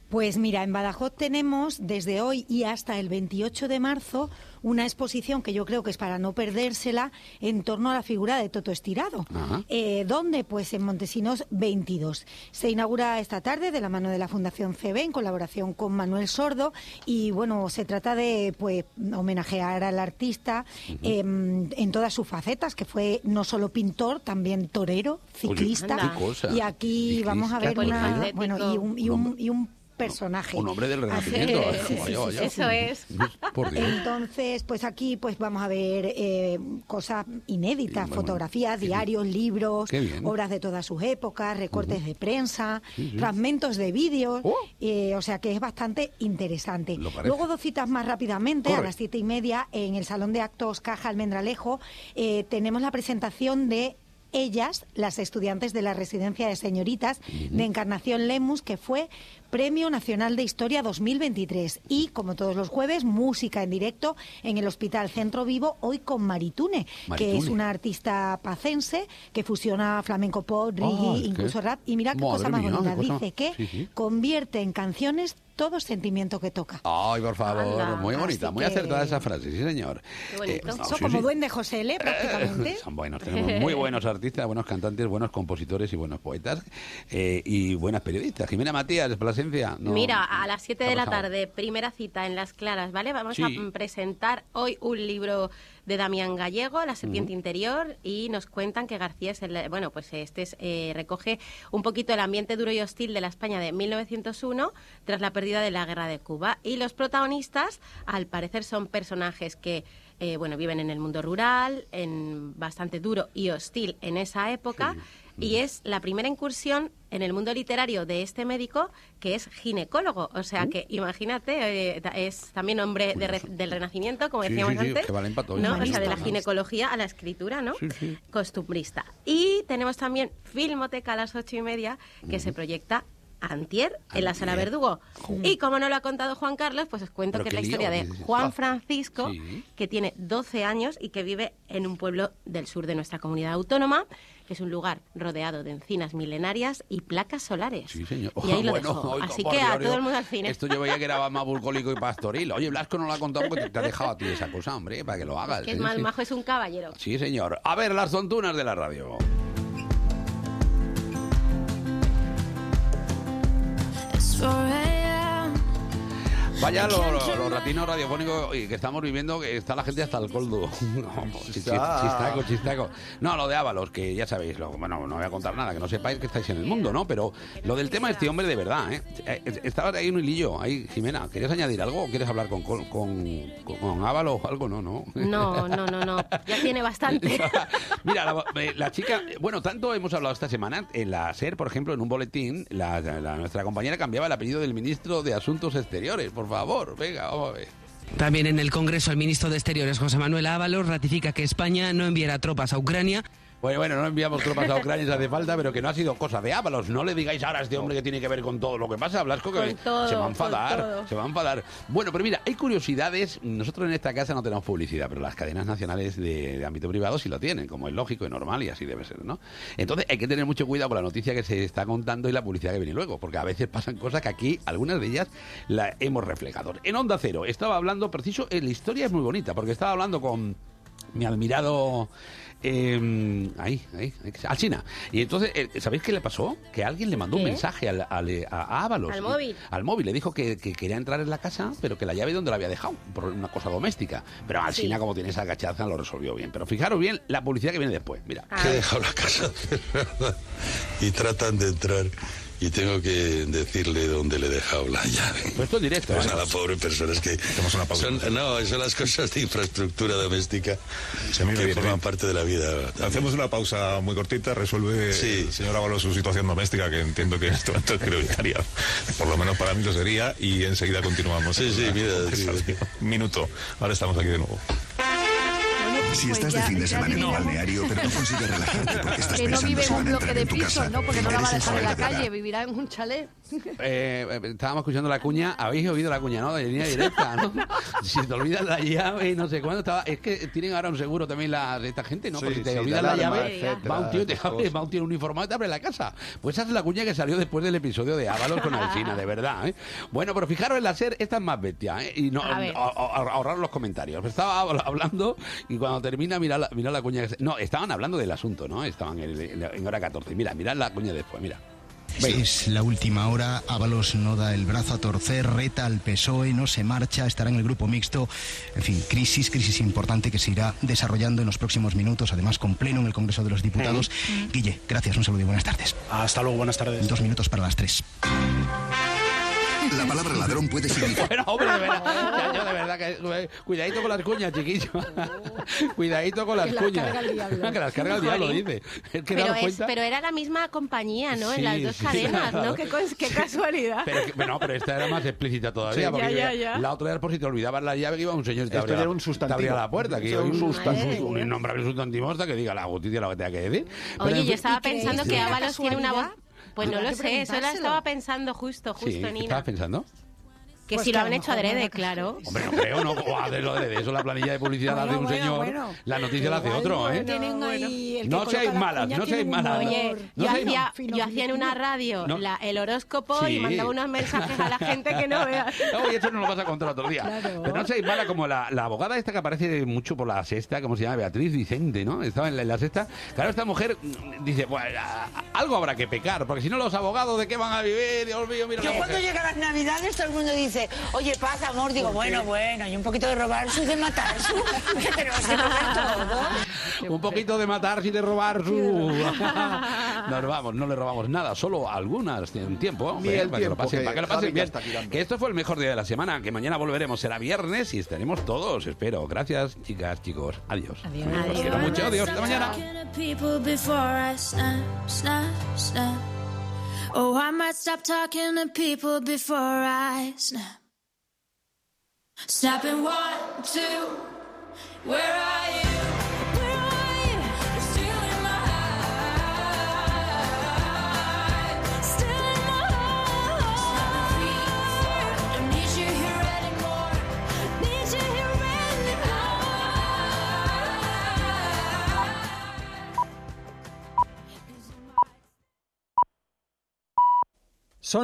Pues mira, en Badajoz tenemos desde hoy y hasta el 28 de marzo una exposición que yo creo que es para no perdérsela en torno a la figura de Toto Estirado. Eh, ¿Dónde? Pues en Montesinos 22. Se inaugura esta tarde de la mano de la Fundación CB en colaboración con Manuel Sordo y bueno, se trata de pues homenajear al artista em, en todas sus facetas, que fue no solo pintor, también torero, ciclista. Y aquí vamos a ver Ciclista, una, bueno, y un, y un, y un personaje. Un hombre del Renacimiento. eh, sí, sí, sí. Eso es. Por Dios. Entonces, pues aquí pues vamos a ver eh, cosas inéditas, bueno, fotografías, diarios, libros, obras de todas sus épocas, recortes de prensa, fragmentos de vídeos, Oh. eh, o sea que es bastante interesante. Luego dos citas más rápidamente, a las siete y media, en el Salón de Actos Caja Almendralejo, eh, tenemos la presentación de ellas, las estudiantes de la residencia de señoritas de Encarnación Lemus, que fue Premio Nacional de Historia 2023. Y, como todos los jueves, música en directo en el Hospital Centro Vivo, hoy con Maritune, que es una artista pacense que fusiona flamenco pop, reggae, qué- incluso rap. Y mira qué Madre cosa más bonita. Dice que Sí, sí. convierte en canciones todo sentimiento que toca. Ay, por favor, Anda. muy bonita, muy que- acertada esa frase, sí, señor. Qué bonito. no, Eso sí, como sí. duende José L, prácticamente. Son buenos, tenemos muy buenos artistas, buenos cantantes, buenos compositores y buenos poetas eh, y buenas periodistas. Jimena Matías, Plasencia. no- Mira, a las 7 ¿qué ha de la tarde, primera cita en Las Claras, ¿vale? Vamos Sí. a presentar hoy un libro de Damián Gallego, La serpiente interior, y nos cuentan que García es el, bueno, pues este es, eh, recoge un poquito el ambiente duro y hostil de la España de 1901 tras la pérdida de la guerra de Cuba. Y los protagonistas, al parecer, son personajes que eh, bueno, viven en el mundo rural, en bastante duro y hostil en esa época, y es la primera incursión en el mundo literario de este médico que es ginecólogo. O sea que imagínate, eh, es también hombre de re- del Renacimiento, como Sí, decíamos sí, sí, antes. que valen pa' todo, ¿no? O sea, de la ginecología a la escritura, ¿no? Costumbrista. Y tenemos también Filmoteca a las ocho y media, que se proyecta Antier en la sala. Verdugo. Y como no lo ha contado Juan Carlos, pues os cuento Pero que es la historia de. Juan. Francisco, Sí. que tiene 12 años y que vive en un pueblo del sur de nuestra comunidad autónoma, que es un lugar rodeado de encinas milenarias y placas solares. Sí, señor. Y ahí lo Bueno, dejo. Así que a todo el mundo al cine. Esto yo veía que era más bucólico y pastoril. Oye, Blasco no lo ha contado porque te, ha dejado a ti esa cosa, hombre, para que lo hagas. que es ¿eh? más Sí. majo, es un caballero. Sí, señor. A ver, las tontunas de la radio. forever. Vaya los lo, lo ratinos radiofónicos que estamos viviendo, que está la gente hasta el coldo. No, chistaco, chistaco. No, lo de Ábalos, que ya sabéis, lo- bueno, no voy a contar nada, que no sepáis que estáis en el mundo, ¿no? Pero lo del tema de este hombre de verdad, ¿eh? Eh, Estaba ahí un hilillo, ahí, Jimena, ¿querías añadir algo o quieres hablar con, con, con, con Ábalos o algo? No, no. No, no, no, no. Ya tiene bastante. Mira, la, eh, la chica, bueno, tanto hemos hablado esta semana, en la SER, por ejemplo, en un boletín, la, la- nuestra compañera cambiaba el apellido del ministro de Asuntos Exteriores, por favor, venga, vamos a ver. También en el Congreso el ministro de Exteriores José Manuel Ábalos ratifica que España no enviará tropas a Ucrania. Bueno, bueno, no enviamos tropas a Ucrania si hace falta, pero que no ha sido cosa de Ábalos. No le digáis ahora a este hombre que tiene que ver con todo lo que pasa, Blasco, que todo, se va a enfadar, se va a enfadar. Bueno, pero mira, hay curiosidades. Nosotros en esta casa no tenemos publicidad, pero las cadenas nacionales de, de ámbito privado sí lo tienen, como es lógico y normal y así debe ser, ¿no? Entonces hay que tener mucho cuidado con la noticia que se está contando y la publicidad que viene luego, porque a veces pasan cosas que aquí, algunas de ellas, la hemos reflejado. En Onda Cero estaba hablando, preciso, eh, la historia es muy bonita, porque estaba hablando con mi admirado eh, ahí, ahí, ahí, Alsina. Y entonces, eh, ¿sabéis qué le pasó? Que alguien le mandó un mensaje al, al, eh, a, a Ábalos. Al móvil. Al móvil. Le dijo que, que quería entrar en la casa, pero que la llave donde la había dejado, por una cosa doméstica. Pero Alsina, Sí. como tiene esa gachaza, lo resolvió bien. Pero fijaros bien la publicidad que viene después. Mira. que he dejado la casa cerrada y tratan de entrar y tengo que decirle dónde le he dejado la llave. Pues esto es directo. Pues ¿eh? a la pobre persona es que son, no, son las cosas de infraestructura doméstica que forman parte de la vida. Hacemos una pausa muy cortita, resuelve el señor Ábalos su situación doméstica, que entiendo que en este momento es prioritaria. Por lo menos para mí lo sería, y enseguida continuamos. Sí, sí, mira, Un minuto, ahora estamos aquí de nuevo. Si estás de fin de semana en un balneario, pero no consigues relajarte porque estás Que no pensando vive en un bloque de pisos, casa. ¿no? Porque no la va a dejar en la calle, vivirá en un chalet. Eh, eh, estábamos escuchando la cuña, habéis oído la cuña, ¿no? De línea directa, ¿no? si te olvidas la llave, no sé cuándo estaba. Es que tienen ahora un seguro también la, esta gente, ¿no? Sí, Porque si te sí, olvidas la alarma, llave, etcétera, va un tío, te abre, va un tío uniformado y te abre la casa. Pues esa es la cuña que salió después del episodio de Ábalos con Alcina, de verdad, ¿eh? Bueno, pero fijaros en la SER, esta es más bestia, ¿eh? Y no, A a- a- ahorrar los comentarios. Estaba habl- hablando y cuando termina, mira la, mira la cuña que se- No, estaban hablando del asunto, ¿no? Estaban en, hora 14. Mira, mirad la cuña después, mira. Es la última hora, Ábalos no da el brazo a torcer, reta al PSOE, no se marcha, estará en el grupo mixto. En fin, crisis, crisis importante que se irá desarrollando en los próximos minutos, además con pleno en el Congreso de los Diputados. Guille, gracias, un saludo y buenas tardes. Hasta luego, buenas tardes. Dos minutos para las tres. La palabra ladrón puede significar... Bueno, hombre, de verdad, ya, yo de verdad que eh, cuidadito con las cuñas, chiquillo. cuidadito con las Que las cuñas. carga el diablo. que las carga el diablo, dice. Es que Pero, es- pero era la misma compañía, ¿no? Sí, en las dos sí, cadenas, claro. ¿no? Qué, casualidad. Pero, que- bueno, pero esta era más explícita todavía. Sí. porque Ya, ya, ya. La otra era por si te olvidabas la llave que iba un señor y te abría, la- era un te sustantivo. abría la puerta. Eso hay era un un, sustantivo. un innombrable sustantivo hasta que diga la justicia lo que tenga que decir. Pero, Oye, yo estaba pensando que Ábalos tiene una voz... casualidad? Pues no lo sé, preguntárselo. estaba pensando justo, justo, Sí, ¿qué Nina. estabas pensando? Que Pues si que lo a han hecho no adrede, claro. Hombre, no creo, no. O hacerlo de eso, la planilla de publicidad la hace un Bueno, señor, bueno, bueno. la noticia la hace otro, ¿eh? No coloca seáis las malas, no seáis malas. Oye, No yo, hacía, yo hacía en una radio No. la- el horóscopo Sí. y mandaba unos mensajes a la gente que no veas. No, y eso no lo vas a contar otro día. Claro. Pero no seáis mala como la, la abogada esta que aparece mucho por la sexta, ¿cómo se llama? Beatriz Vicente, ¿no? Estaba en la, en la sexta. Claro, esta mujer dice, bueno, algo habrá que pecar, porque si no los abogados, ¿de qué van a vivir? Dios mío, mira Yo cuando llegan las navidades todo el mundo dice, oye, paz, amor, digo, bueno, bueno, y un poquito de robar su y de matar su, que tenemos que comer todo. Un poquito de matar y de robar su... Nos vamos, no le robamos nada, solo algunas en tiempo. Ni el para que lo tiempo, pasen, que para que lo pasen bien. Que esto fue el mejor día de la semana, que mañana volveremos, será viernes y estaremos todos, espero. Gracias, chicas, chicos. Adiós. Adiós. Os quiero mucho, adiós, hasta mañana. Oh, I might stop talking to people before I snap. Snapping one, two, where are you?